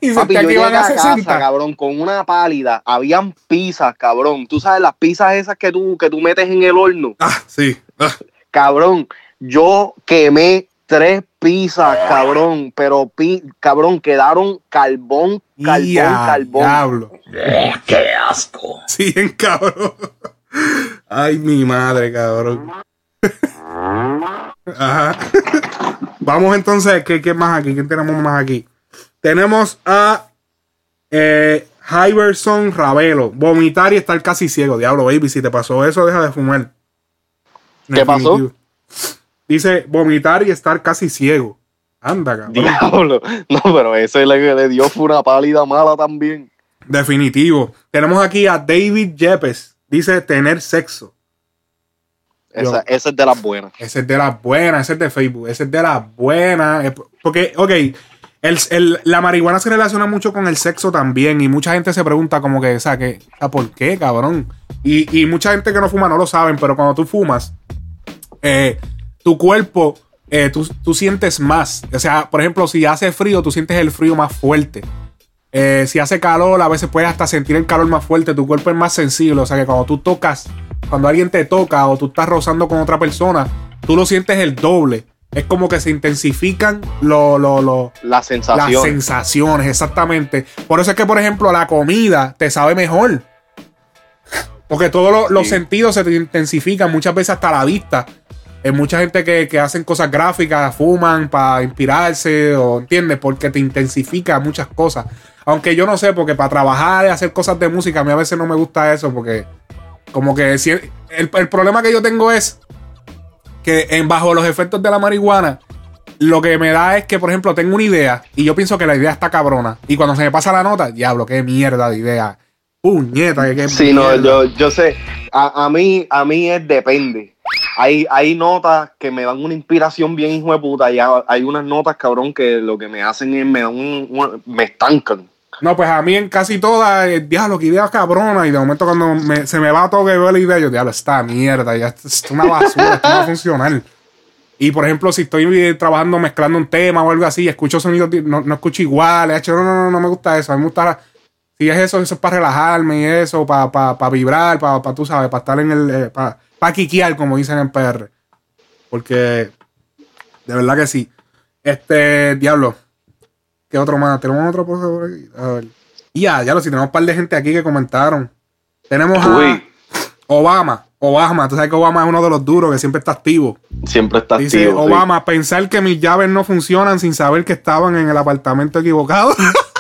Y Papi, sentía yo llegué a a casa, 60. cabrón, con una pálida. Habían pizzas, cabrón. Tú sabes, las pizzas esas que tú, que tú metes en el horno. Ah, sí. Ah. Cabrón, yo quemé tres pizzas, cabrón. Pero, pi- cabrón, quedaron carbón, carbón, Ya, carbón. Diablo. ¡Qué asco! Sí, en cabrón. Ay, mi madre, cabrón. Ajá. Vamos entonces, ¿qué, qué más aquí? ¿Quién tenemos más aquí? Tenemos a eh, Hyverson Ravelo. Vomitar y estar casi ciego. Diablo, baby, si te pasó eso, deja de fumar. ¿Qué pasó? Dice vomitar y estar casi ciego. Anda, cabrón. Diablo. No, pero ese le, le dio fue una pálida mala también. Definitivo. Tenemos aquí a David Yepes. Dice tener sexo. Esa, esa es de las buenas. Ese es de las buenas, ese es de Facebook, ese es de las buenas. Porque, ok, el, el- la marihuana se relaciona mucho con el sexo también y mucha gente se pregunta como que, o sea, que, ¿por qué, cabrón? Y, y mucha gente que no fuma no lo saben, pero cuando tú fumas, eh, tu cuerpo, eh, tú, tú sientes más. O sea, por ejemplo, si hace frío, tú sientes el frío más fuerte. Eh, si hace calor, a veces puedes hasta sentir el calor más fuerte. Tu cuerpo es más sensible. O sea que cuando tú tocas, cuando alguien te toca o tú estás rozando con otra persona, tú lo sientes el doble. Es como que se intensifican lo- lo- lo- La las sensaciones, exactamente. Por eso es que, por ejemplo, la comida te sabe mejor. Porque todos los, los sentidos se te intensifican, muchas veces hasta la vista. Hay mucha gente que, que hacen cosas gráficas, fuman para inspirarse, o entiendes, porque te intensifica muchas cosas. Aunque yo no sé, porque para trabajar y hacer cosas de música, a mí a veces no me gusta eso, porque como que si el, el problema que yo tengo es que en bajo los efectos de la marihuana, lo que me da es que, por ejemplo, tengo una idea y yo pienso que la idea está cabrona. Y cuando se me pasa la nota, diablo, qué mierda de idea. Puñeta, que qué Sí, no, yo, yo sé. A, a mí, a mí es depende. Hay, hay notas que me dan una inspiración bien hijo de puta. Y ha- hay unas notas, cabrón, que lo que me hacen es me dan un- un- me estancan. No, pues a mí en casi todas, eh, diablo, que idea cabrona. Y de momento cuando me- se me va todo que veo la idea, yo, diablo, esta mierda, ya es una basura, esto no va a funcionar. Y por ejemplo, si estoy eh, trabajando mezclando un tema o algo así, escucho sonidos, no, no escucho igual, he hecho, no, no, no, no me gusta eso. A mí me gusta, si es eso, eso es para relajarme y eso, para pa, pa vibrar, para, pa, tú sabes, para estar en el, para pa quiquear, como dicen en PR. Porque, de verdad que sí. Este, diablo, ¿Qué otro más? ¿Tenemos otro por aquí? A ver. Y ya, ya lo si tenemos un par de gente aquí que comentaron. Tenemos a Uy. Obama. Obama, tú sabes que Obama es uno de los duros que siempre está activo. Siempre está Dice activo. sí. Obama, pensar que mis llaves no funcionan sin saber que estaban en el apartamento equivocado.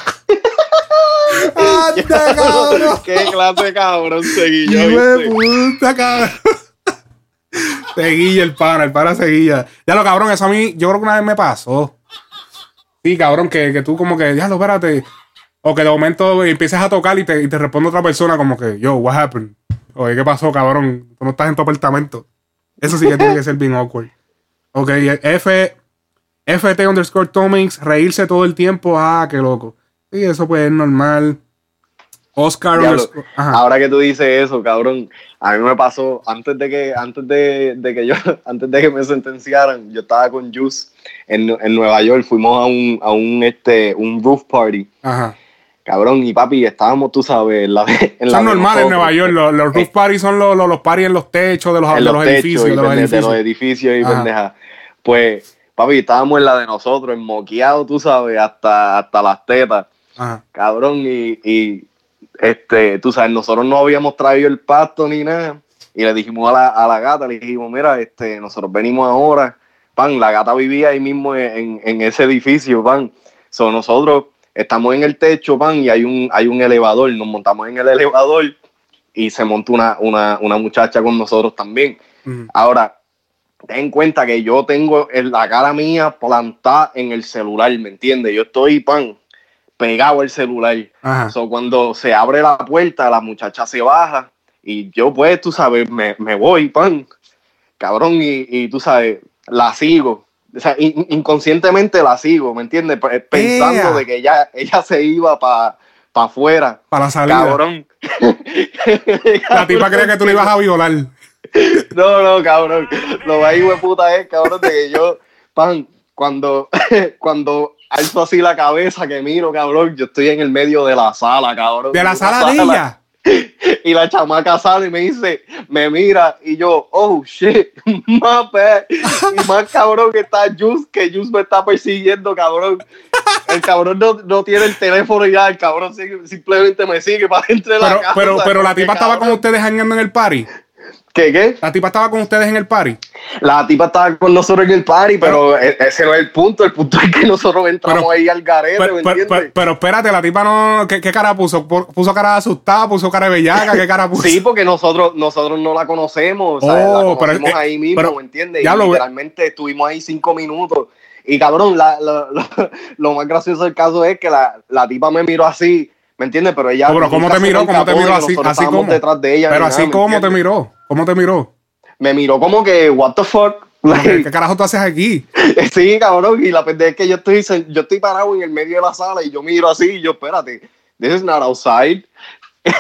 ¡Ande, cabrón! ¿Qué clase de cabrón seguí yo? ¿viste? puta, cabrón. Seguilla el pana, el pana seguilla. Ya lo cabrón, eso a mí, yo creo que una vez me pasó. Sí, cabrón, que, que tú como que, ya lo espérate. O que de momento empiezas a tocar y te, y te responde otra persona como que, yo, what happened? Oye, ¿qué pasó, cabrón? Tú no estás en tu apartamento. Eso sí que tiene que ser bien awkward. Ok, F, FT underscore Tomix, reírse todo el tiempo. Ah, qué loco. Sí, eso pues es normal. Oscar Diablo. Ahora que tú dices eso, cabrón, a mí me pasó antes de que antes de, de que yo antes de que me sentenciaran, yo estaba con Juice en, en Nueva York, fuimos a un a un este un roof party Ajá. Cabrón, y papi, estábamos, tú sabes, en la en Son normales en. Nueva York. Los, los roof parties son los, los, los parties en los techos de los, en de los, los edificios. y de los edificios. y pendeja. Pues, papi, estábamos en la de nosotros, enmoqueados, tú sabes, hasta, hasta las tetas. Ajá. Cabrón, y, y este, tú sabes, nosotros no habíamos traído el pasto ni nada. Y le dijimos a la, a la gata, le dijimos, mira, este, nosotros venimos ahora. Pan, la gata vivía ahí mismo en, en ese edificio, pan. So, nosotros estamos en el techo, pan, y hay un, hay un elevador. Nos montamos en el elevador y se montó una, una, una muchacha con nosotros también. Ahora, ten en cuenta que yo tengo la cara mía plantada en el celular, ¿me entiendes? Yo estoy, pan, pegado al celular. Ajá. So, cuando se abre la puerta, la muchacha se baja y yo, pues, tú sabes, me, me voy, pan, cabrón, y, y tú sabes, la sigo. O sea, in- inconscientemente la sigo, ¿me entiendes? Pe- Pensando de que ella, ella se iba para afuera. Para la salida. Cabrón. La tipa cree que tú le ibas a violar. No, no, cabrón. Lo de puta es, cabrón, de que yo, pan, cuando, cuando alzo así la cabeza que miro, cabrón, yo estoy en el medio de la sala, cabrón. De la sala de ella. Y la chamaca sale y me dice, me mira, y yo, oh shit, más. Y más cabrón que está Jus, que Jus me está persiguiendo, cabrón. El cabrón no, no tiene el teléfono ya, el cabrón simplemente me sigue para dentro de la Pero, casa. pero, pero la tipa estaba con ustedes hangando en el party. ¿Qué, qué? La tipa estaba con ustedes en el party. La tipa estaba con nosotros en el party, pero, e- ese no es el punto. El punto es que nosotros entramos Pero- ahí al garete, Pero, ¿me entiendes? pero- espérate, la tipa no. ¿Qué, qué cara puso? Pu- ¿Puso cara asustada? ¿Puso cara de bellaca? ¿Qué cara puso? sí, porque nosotros, nosotros no la conocemos, o sea, Oh, la pero, conocimos eh, ahí mismo, ¿me entiendes? ya y lo- literalmente estuvimos ahí cinco minutos. Y cabrón, la- la- la- lo más gracioso del caso es que la, la tipa me miró así, ¿me entiendes? Pero ella. Oh, pero ¿cómo te miró? ¿Cómo te miró así? Así como. detrás de ella. Pero así nada, ¿me como te miró. ¿Cómo te miró? Me miró como que, what the fuck. ¿Qué, Like, qué carajo tú haces aquí? Sí, cabrón, y la pendeja es que yo estoy, yo estoy parado en el medio de la sala y yo miro así y yo, espérate, this is not outside.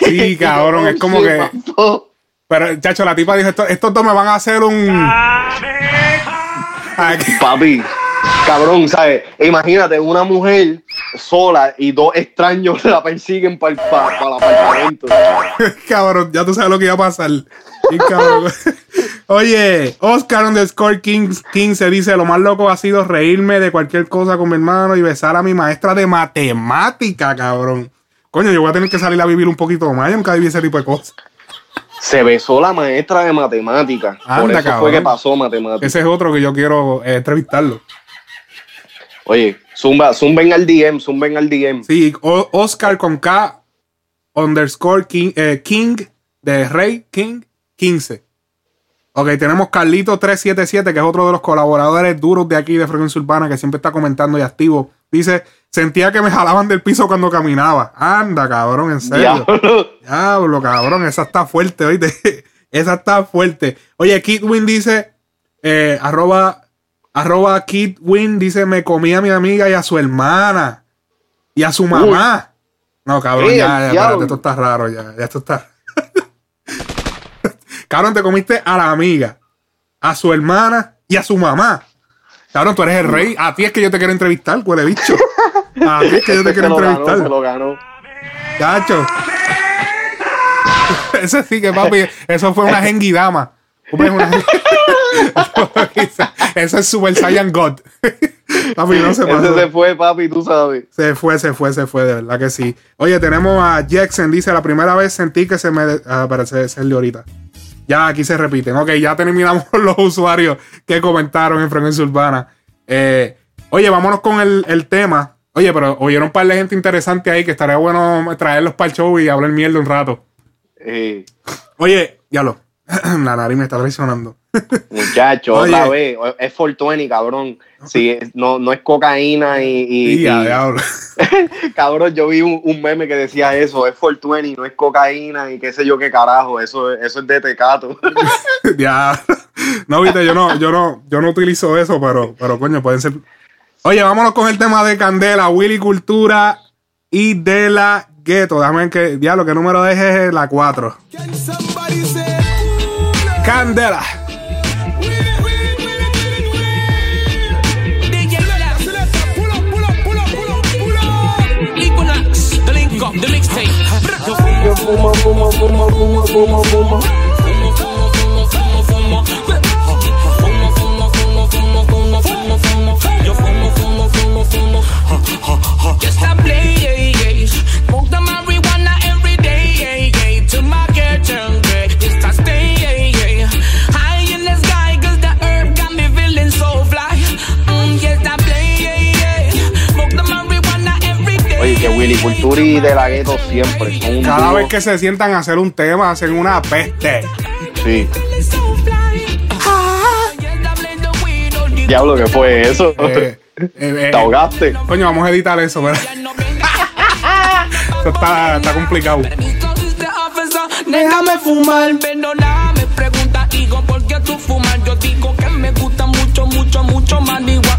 Sí, cabrón, es como que. pasó. Pero, chacho, la tipa dijo: "Esto- estos dos me van a hacer un. Aquí. Papi, cabrón, ¿sabes? Imagínate una mujer sola y dos extraños la persiguen para el, apartamento. cabrón, ya tú sabes lo que iba a pasar. Cabrón. Oye, Oscar underscore Kings 15 dice: Lo más loco ha sido reírme de cualquier cosa con mi hermano y besar a mi maestra de matemática, cabrón. Coño, yo voy a tener que salir a vivir un poquito más. Yo nunca viví ese tipo de cosas. Se besó la maestra de matemáticas. Por Anda, eso cabrón. fue que pasó matemáticas. Ese es otro que yo quiero eh, entrevistarlo. Oye, zumba, zumben al DM, zumben al DM. Sí, O- Oscar con K underscore King, eh, King de Rey King 15. Ok, tenemos Carlito 377, que es otro de los colaboradores duros de aquí de Frecuencia Urbana, que siempre está comentando y activo. Dice, sentía que me jalaban del piso cuando caminaba. Anda, cabrón, en serio. Diablo. Diablo, cabrón, esa está fuerte, oíste. esa está fuerte. Oye, Kidwin dice, eh, arroba, arroba Kidwin dice, me comí a mi amiga y a su hermana y a su mamá. No, cabrón, Eh, ya, ya, espérate, esto está raro, ya, ya esto está. cabrón, te comiste a la amiga, a su hermana y a su mamá. Cabrón, tú eres el rey. A ti es que yo te quiero entrevistar, huele bicho. A ti es que yo te quiero lo ganó, entrevistar. se lo ganó. Chacho. Ese sí que, papi, eso fue una Gengidama. Fue una- Eso es Super Saiyan God. papi, no se Ese pasó. se fue, papi, tú sabes. Se fue, se fue, se fue, de verdad que sí. Oye, tenemos a Jackson, dice, la primera vez sentí que se me... Ah, ese ese el de ahorita. Ya, aquí se repiten. Ok, ya terminamos los usuarios que comentaron en Frecuencia Urbana. Eh, oye, vámonos con el, el tema. Oye, pero oyeron un par de gente interesante ahí que estaría bueno traerlos para el show y hablar mierda un rato. Eh, Oye, ya lo. La nariz me está traicionando. Muchacho, Oye. otra vez. Es 420, cabrón. Sí, no, no es cocaína y. y- diablo. cabrón, yo vi un, un meme que decía eso: es 420, no es cocaína y qué sé yo qué carajo. Eso, eso es de tecato. ya. No, viste, yo no, yo no, yo no utilizo eso, pero, pero coño, pueden ser. Oye, vámonos con el tema de Candela, Willy Cultura y de la Gueto. Déjame ver que, diablo, ¿qué número es Es la 4? Candela. Fuma, fuma, fuma, fuma, fuma, fuma. Just a play, smoke the que Willy Cultura y De La Ghetto siempre son un Cada dúo. vez que se sientan a hacer un tema, hacen una peste. Sí. Diablo, ¿qué fue eso? Eh, eh, eh, Te ahogaste. Coño, vamos a editar eso, ¿verdad? Eso está, está complicado. Déjame fumar, pero nada me pregunta, hijo, ¿por qué tú fumas? Yo digo que me gusta mucho, mucho, mucho marihuana. Desde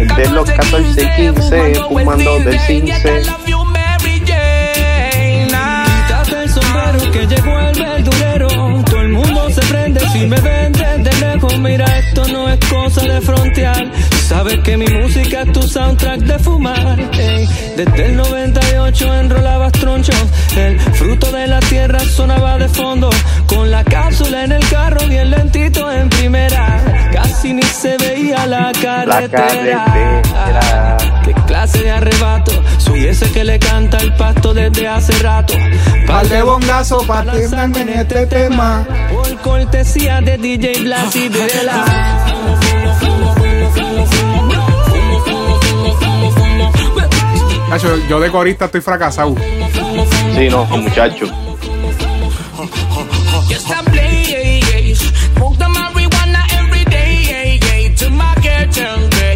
Desde los 14, 15, fumando del I 15. love you, Mary Jane. Ah. Quítate el sombrero que llegó el verdurero. Todo el mundo se prende si me ven desde lejos. Mira, esto no es cosa de frontear. Sabes que mi música es tu soundtrack de fumar. ey. Desde el 98 enrolabas tronchos. El fruto de la tierra sonaba de fondo. Con la cápsula en el carro, bien lentito en primera. Casi ni se veía la carretera. carretera. Qué clase de arrebato. Soy ese que le canta el pasto desde hace rato. Par de bongazos para lanzarme en este tema. Por cortesía de DJ Blas y Vela. Yo de corista estoy fracasado. Sí, no, muchacho.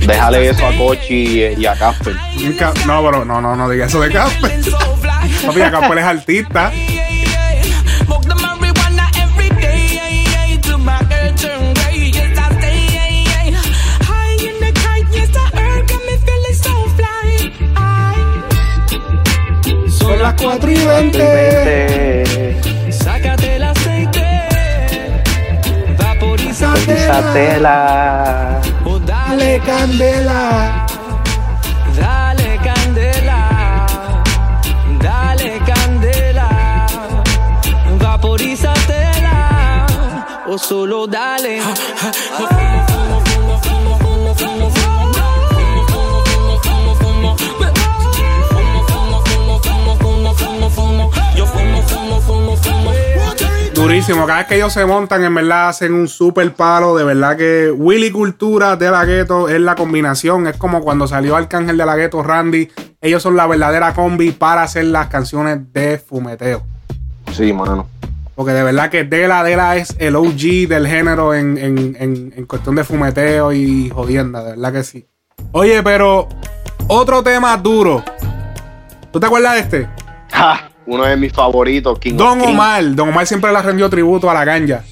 Déjale eso a Cochi y, a Casper. No, pero no, no, no diga eso de Casper. Papi, Casper es artista. Las 4 y 20. Vente, Sácate el aceite. O dale candela. Dale candela. Dale candela. Vaporízatela. O solo dale. Durísimo. Cada vez que ellos se montan, en verdad hacen un super palo. De verdad que Willy Cultura de la Gueto es la combinación. Es como cuando salió Arcángel de la Gueto, Randy. Ellos son la verdadera combi para hacer las canciones de fumeteo. Sí, mano. Porque de verdad que Dela Dela es el OG del género en, en- en- en cuestión de fumeteo y jodienda, de verdad que sí. Oye, pero otro tema duro. ¿Tú te acuerdas de este? Ja, uno de mis favoritos, King Don. Omar. Don Omar siempre le rendió tributo a la ganja.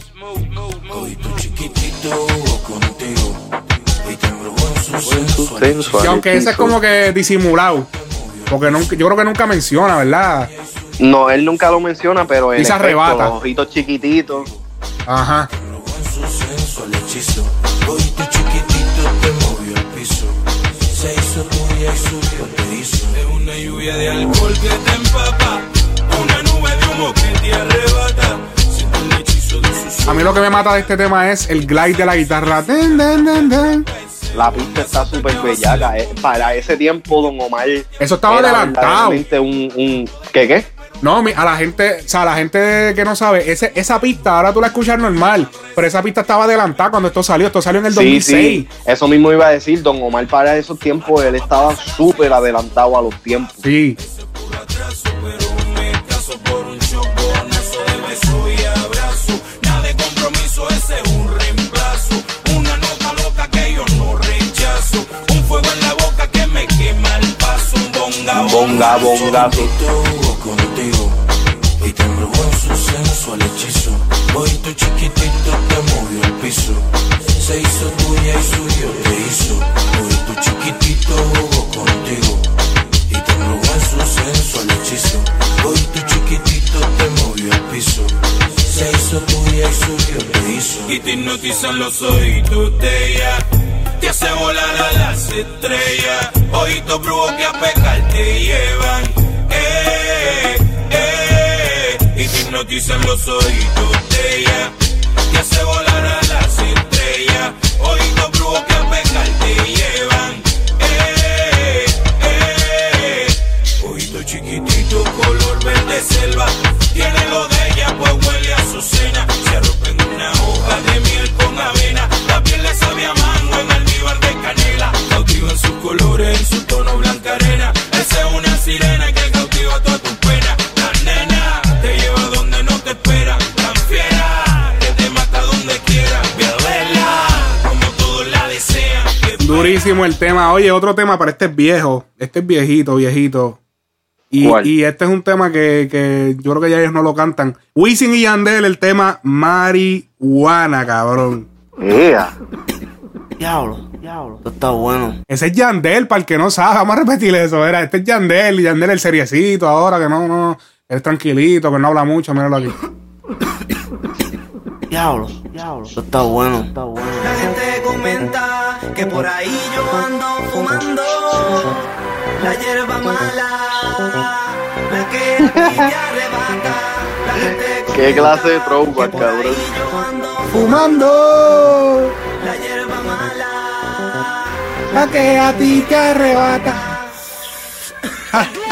Y aunque ese es como que disimulado. Porque nunca- yo creo que nunca menciona, ¿verdad? No, él nunca lo menciona, pero en Y se efecto, arrebata. los ojitos chiquititos. Ajá. Una lluvia de alcohol que te empapa, nube de humo que te arrebata. Siento un hechizo de sus A mí lo que me mata de este tema es el glide de la guitarra. Den, den, den, den. La pista está súper bellaca. eh. Para ese tiempo, Don Omar. Eso estaba era adelantado. verdaderamente Un, un, ¿Qué qué? No, mi- a la gente, o sea, a la gente que no sabe, ese, esa pista ahora tú la escuchas normal, pero esa pista estaba adelantada cuando esto salió. Esto salió en el Sí, 2006. sí. Eso mismo iba a decir. Don Omar, para esos tiempos, él estaba súper adelantado a los tiempos. Sí. Caso por un choconazo de beso y abrazo. Nada de compromiso, ese es un reemplazo. Una nota loca que yo no rechazo. Un fuego en la boca que me quema el paso. Un bonga, Bonga, bongazo. contigo y te en su sensual hechizo. Hoy tu chiquitito te movió el piso. Se hizo tuya y suyo hizo tuya y suyo te hizo. Y te hipnotizan los ojitos de ella. Te hace volar a las estrellas. Ojitos brujos que a pecar te llevan. Eh, eh, hipnotiza en los ojitos de ella. El tema. Oye, otro tema, pero este es viejo. Este es viejito, viejito. Y, ¿Cuál? y este es un tema que, que yo creo que ya ellos no lo cantan. Wisin y Yandel, el tema marihuana, cabrón. Ea. Diablo, diablo. Esto está bueno. Ese es Yandel, para el que no sabe, vamos a repetir eso. Era, este es Yandel, y Yandel el seriecito ahora, que no, no, es tranquilito, que no habla mucho, míralo aquí. Diablo, diablo. Esto está bueno. Está bueno. La gente comenta que por ahí yo ando fumando la hierba mala, la que a ti te arrebata. La gente ¿Qué clase de ahí cabrón? yo ando Fumando, la hierba mala. la que a ti te arrebata.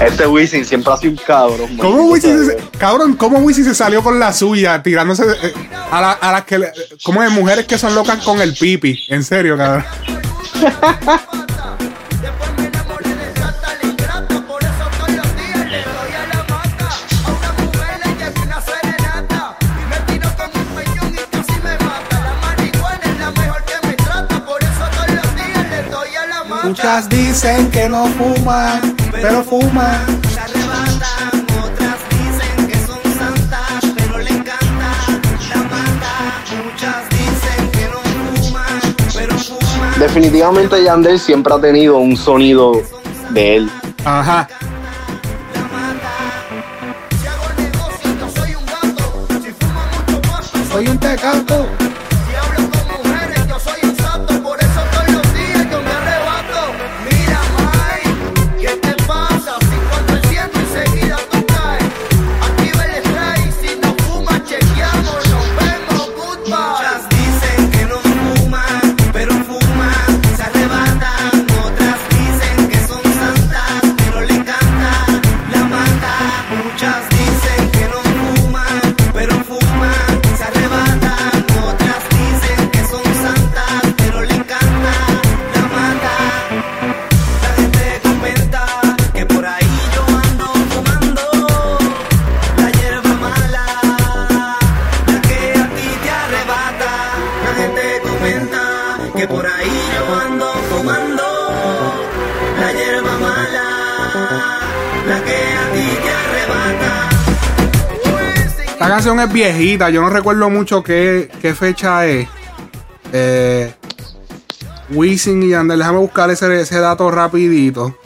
Este Wisin siempre ha sido un cabrón. ¿Cómo Wisin se, cabrón, cómo Wisin se salió con la suya, tirándose eh, a, la- a las que, le- como de mujeres que son locas con el pipi? En serio, cabrón. Muchas dicen que no fuman, pero fuman. Se arrebatan, otras dicen que son santas, pero le encanta la mata. Muchas dicen que no fuman, pero fuman. Definitivamente Yandel siempre ha tenido un sonido de él. Ajá. Soy un tecato. Canción es viejita, yo no recuerdo mucho qué, qué fecha es. Eh, Wisin y Yandel, déjame buscar ese, ese dato rapidito.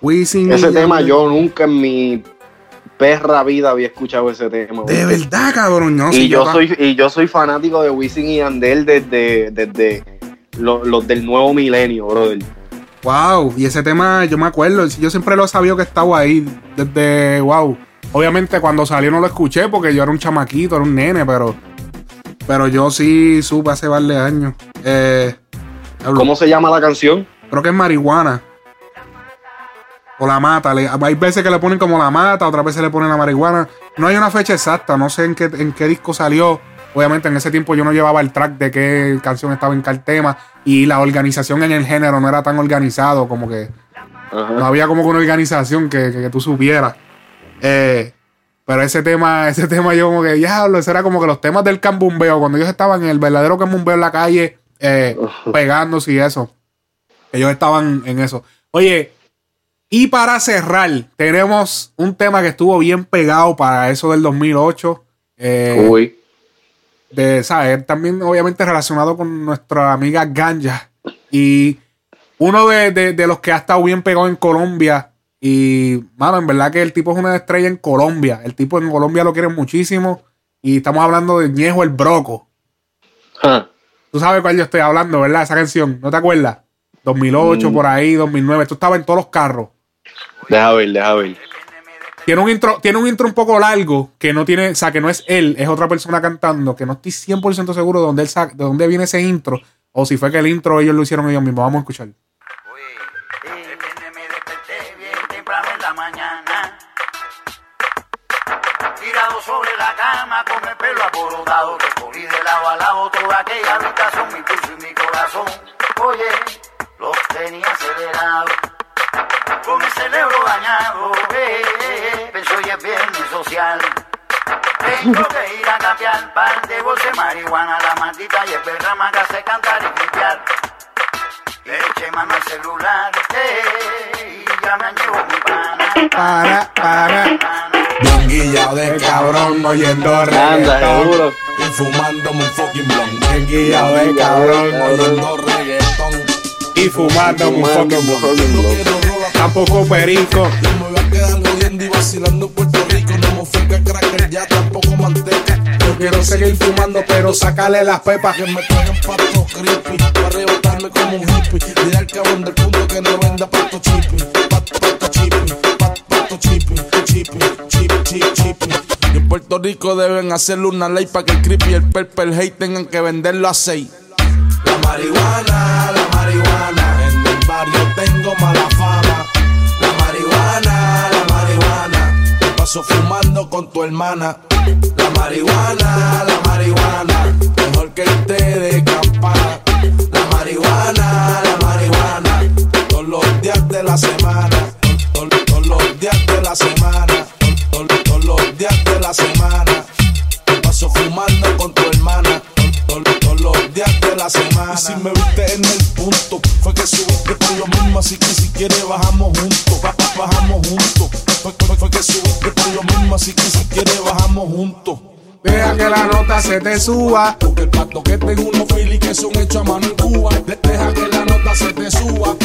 Wisin y Ese tema Yandel. yo nunca en mi perra vida había escuchado ese tema. De verdad, cabrón. No, y yo soy y yo soy fanático de Wisin y Yandel desde, desde lo- los del nuevo milenio, brother. Wow, y ese tema, yo me acuerdo, yo siempre lo sabía que estaba ahí, desde, wow. Obviamente cuando salió no lo escuché porque yo era un chamaquito, era un nene, pero pero yo sí supe hace varios años. Eh, ¿Cómo se llama la canción? Creo que es marihuana. O la mata. hay veces que le ponen como la mata, otras veces le ponen la marihuana. No hay una fecha exacta, no sé en qué, en qué disco salió. Obviamente en ese tiempo yo no llevaba el track de qué canción estaba en cada tema. Y la organización en el género no era tan organizado, como que no había como que una organización que, que- que tú supieras. Eh, pero ese tema, ese tema yo como que, diablo, ese era como que los temas del cambumbeo, cuando ellos estaban en el verdadero cambumbeo en la calle, eh, pegándose y eso. Ellos estaban en eso. Oye, y para cerrar, tenemos un tema que estuvo bien pegado para eso del 2008. eh, Uy. de, ¿sabes? También obviamente relacionado con nuestra amiga Ganja. Y uno de, de- de los que ha estado bien pegado en Colombia Y, mano, en verdad que el tipo es una estrella en Colombia. El tipo en Colombia lo quieren muchísimo. Y estamos hablando de Ñejo el Broco. Tú sabes cuál yo estoy hablando, ¿verdad? Esa canción, ¿no te acuerdas? 2008, Mm. por ahí, 2009. Esto estaba en todos los carros. Deja ver, deja ver. Tiene un intro, tiene un intro un poco largo que no tiene, o sea, que no es él, es otra persona cantando, que no estoy 100% seguro de dónde, él de dónde viene ese intro o si fue que el intro ellos lo hicieron ellos mismos. Vamos a escuchar. Sobre la cama con el pelo aporotado, recorrí de lado a lado toda aquella habitación, mi pulso y mi corazón. Oye, los tenía acelerados, con el cerebro dañado. Eh, eh, eh, pensó y es viernes social. Tengo que ir a cambiar par de bolsas de marihuana, la maldita y es verdad, me hace cantar y. Le eché mano al celular, eh, y ya me llevo mi pana. Para, para. Bien guillado de cabrón, oyendo reggaetón. Y fumándome un fucking blunt. Bien guillado de cabrón, oyendo reggaetón. Y fumando un fucking rola, Tampoco perico. Yo me voy a quedar jodiendo y vacilando Puerto Rico. No me ofrezca cracker, ya tampoco manteca. Yo quiero seguir fumando, pero sacarle las pepas. Que me traigan pato creepy. Para arrebatarme como un hippie. Dile al cabrón del punto que no venda pato chippy. Pato, pato chippy. Pato, pato chippy. Chippy, Y en Puerto Rico deben hacerle una ley para que el creepy y el purple hate tengan que venderlo a seis. La marihuana, la marihuana, en el barrio tengo mala fama. La marihuana, la marihuana, te paso fumando con tu hermana. La marihuana, la marihuana, mejor que el de campana. La marihuana, la marihuana, todos los días de la semana. Semana. Y si me viste en el punto, fue que subiste por lo mismo. Así que si quieres, bajamos juntos. Ba- ba- Bajamos juntos. Fue, fue- fue que subiste por lo mismo. Así que si quieres, bajamos juntos. Deja que la nota se te suba. Porque el pato que tengo unos philly que son hechos a mano en Cuba. De- Deja que la nota se te suba.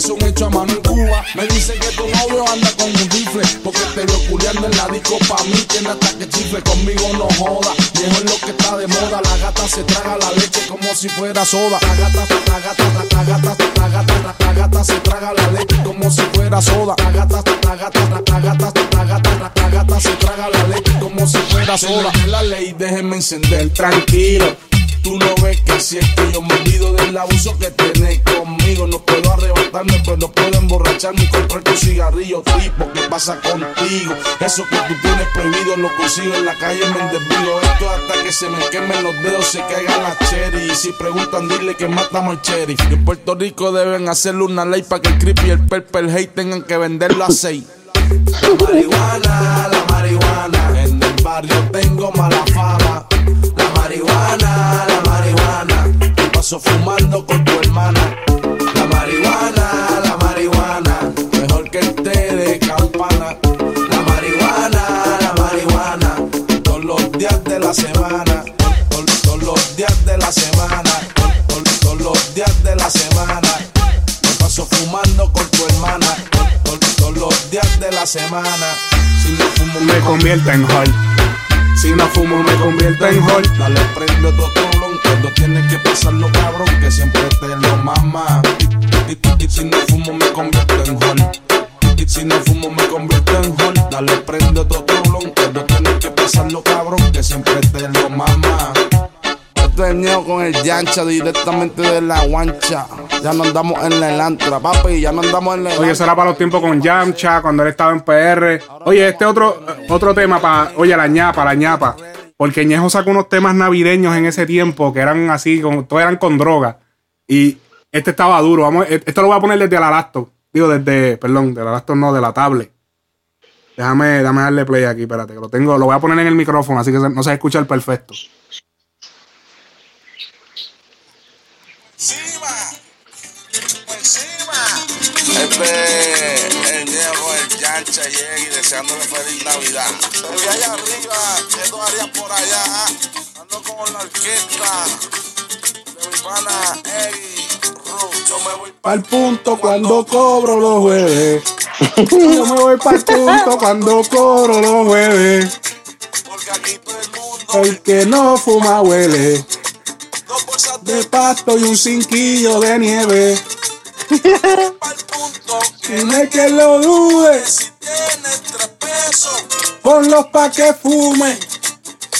Que son hechos a mano en Cuba. Me dice que tu novio anda con un rifle. Porque te veo culiando en la disco pa' mí. Tiene hasta que chifle conmigo no joda. Viejo es lo que está de moda. La gata se traga la leche como si fuera soda. La gata, la gata, la gata, la gata, la gata se traga la leche como si fuera soda. La gata, la gata, la gata, la gata, la gata se traga la leche como si fuera soda. La ley, déjenme encender tranquilo. Tú no ves que si es que yo me del abuso que tenés conmigo. No puedo arrebatarme, pero no puedo emborracharme y comprar tu cigarrillo tipo. ¿Qué pasa contigo? Eso que tú tienes prohibido lo consigo en la calle, me desvío. Esto hasta que se me quemen los dedos, se caigan las cherry. Y si preguntan, dile que matamos al cherry. En Puerto Rico deben hacerle una ley para que el creepy y el purple hate tengan que venderlo a seis. La marihuana, la marihuana, en el barrio tengo mala fama. Marihuana, la marihuana, te paso fumando con tu hermana. La marihuana, la marihuana, mejor que el té de campana. La marihuana, la marihuana, todos los días de la semana. Todos, todos los días de la semana. Todos, todos los días de la semana. Me paso fumando con tu hermana. Todos, todos los días de la semana. Si no fumo, Me convierte en hall. Si no fumo, me convierto en hall. Dale, prende otro trolón. Cuando tienes que pasarlo, cabrón, que siempre te lo mama. Y, si no fumo, me convierto en hall. Y si no fumo, me convierto en hall. Dale, prende otro trolón. Cuando tienes que pasarlo, cabrón, que siempre te lo mama. Es Neo con el Yancha directamente de la guancha. Ya no andamos en la elantra, papi. Ya no andamos en la Oye, eso era para los tiempos con Yamcha, cuando él estaba en PR. Oye, este otro, otro tema para, oye, la ñapa, la ñapa. Porque Ñejo sacó unos temas navideños en ese tiempo que eran así, con, todos eran con droga. Y este estaba duro. Vamos, e- esto lo voy a poner desde la laptop. Digo, desde, perdón, de la laptop no, de la tablet. Déjame, déjame darle play aquí, espérate, que lo tengo, lo voy a poner en el micrófono, así que no se escucha el perfecto. Este el Diego, el Yancha, Yegi, deseándole feliz Navidad. Pero y allá arriba, ¿qué tú harías por allá? Ando con la orquesta de mi pana Eggy, Ru. Yo me voy pa'l punto cuando cobro los jueves. Yo me voy pa'l punto cuando cobro los jueves. El que no fuma huele. De pasto y un cinquillo de nieve. Tiene que lo dude. Ponlos pa' que fume.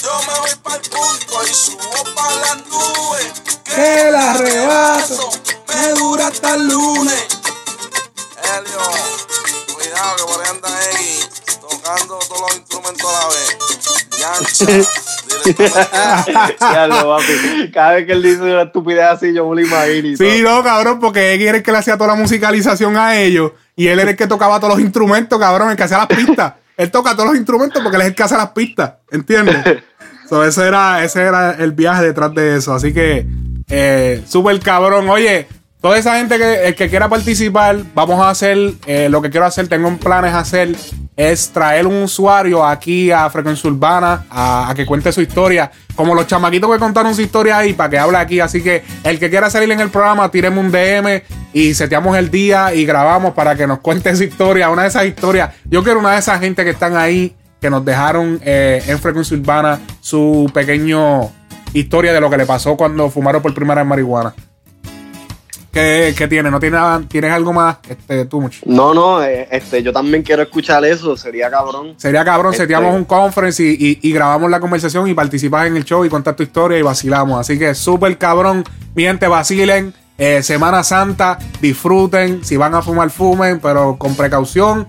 Yo me voy pa'l punto y subo pa' las nubes. Que el arrebato me dura hasta el lunes. Helio, cuidado que por ahí anda ahí tocando todos los instrumentos a la vez. Yancha, Ya lo, papi. Cada vez que él dice una estupidez así, yo me lo imagino. Sí, todo. no, cabrón, porque él era el que le hacía toda la musicalización a ellos. Y él era el que tocaba todos los instrumentos, cabrón, el que hacía las pistas. él toca todos los instrumentos porque él es el que hace las pistas. ¿Entiendes? so, ese, era, ese era el viaje detrás de eso. Así que, eh, súper cabrón. Oye, toda esa gente que, el que quiera participar, vamos a hacer eh, lo que quiero hacer, tengo en planes hacer, es traer un usuario aquí a Frecuencia Urbana a, a que cuente su historia. Como los chamaquitos que contaron su historia ahí, para que hable aquí. Así que el que quiera salir en el programa, tiremos un DM y seteamos el día y grabamos para que nos cuente su historia. Una de esas historias. Yo quiero una de esas gente que están ahí, que nos dejaron eh, en Frecuencia Urbana su pequeño historia de lo que le pasó cuando fumaron por primera vez marihuana. ¿Qué, qué tiene? ¿No tiene nada? ¿Tienes algo más? Este, tú, mucho. No, no, eh, este, yo también quiero escuchar eso, sería cabrón. Sería cabrón, Este- seteamos un conference y, y- y grabamos la conversación y participas en el show y contas tu historia y vacilamos. Así que súper cabrón. Mi gente, vacilen. Eh, Semana Santa, disfruten. Si van a fumar, fumen, pero con precaución.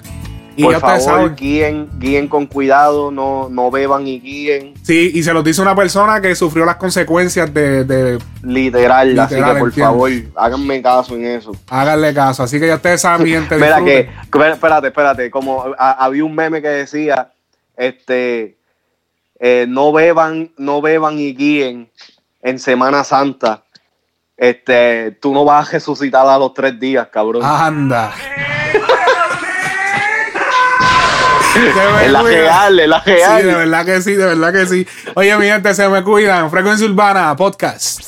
Y Por ya ustedes favor, saben. guíen, guíen con cuidado, no, no beban y guíen. Sí, y se los dice una persona que sufrió las consecuencias de, de Literal, así Literal, que por entiendo. favor, háganme caso en eso. háganle caso. Así que ya ustedes saben, mi gente. Mira que, que- espérate, espérate, como a- había un meme que decía, este, eh, no beban, no beban y guíen en Semana Santa. Este, tú no vas a resucitar a los tres días, cabrón. Anda. Real, es la real. Sí, de verdad que sí, de verdad que sí. Oye, mi gente, se me cuidan. Frecuencia Urbana, podcast.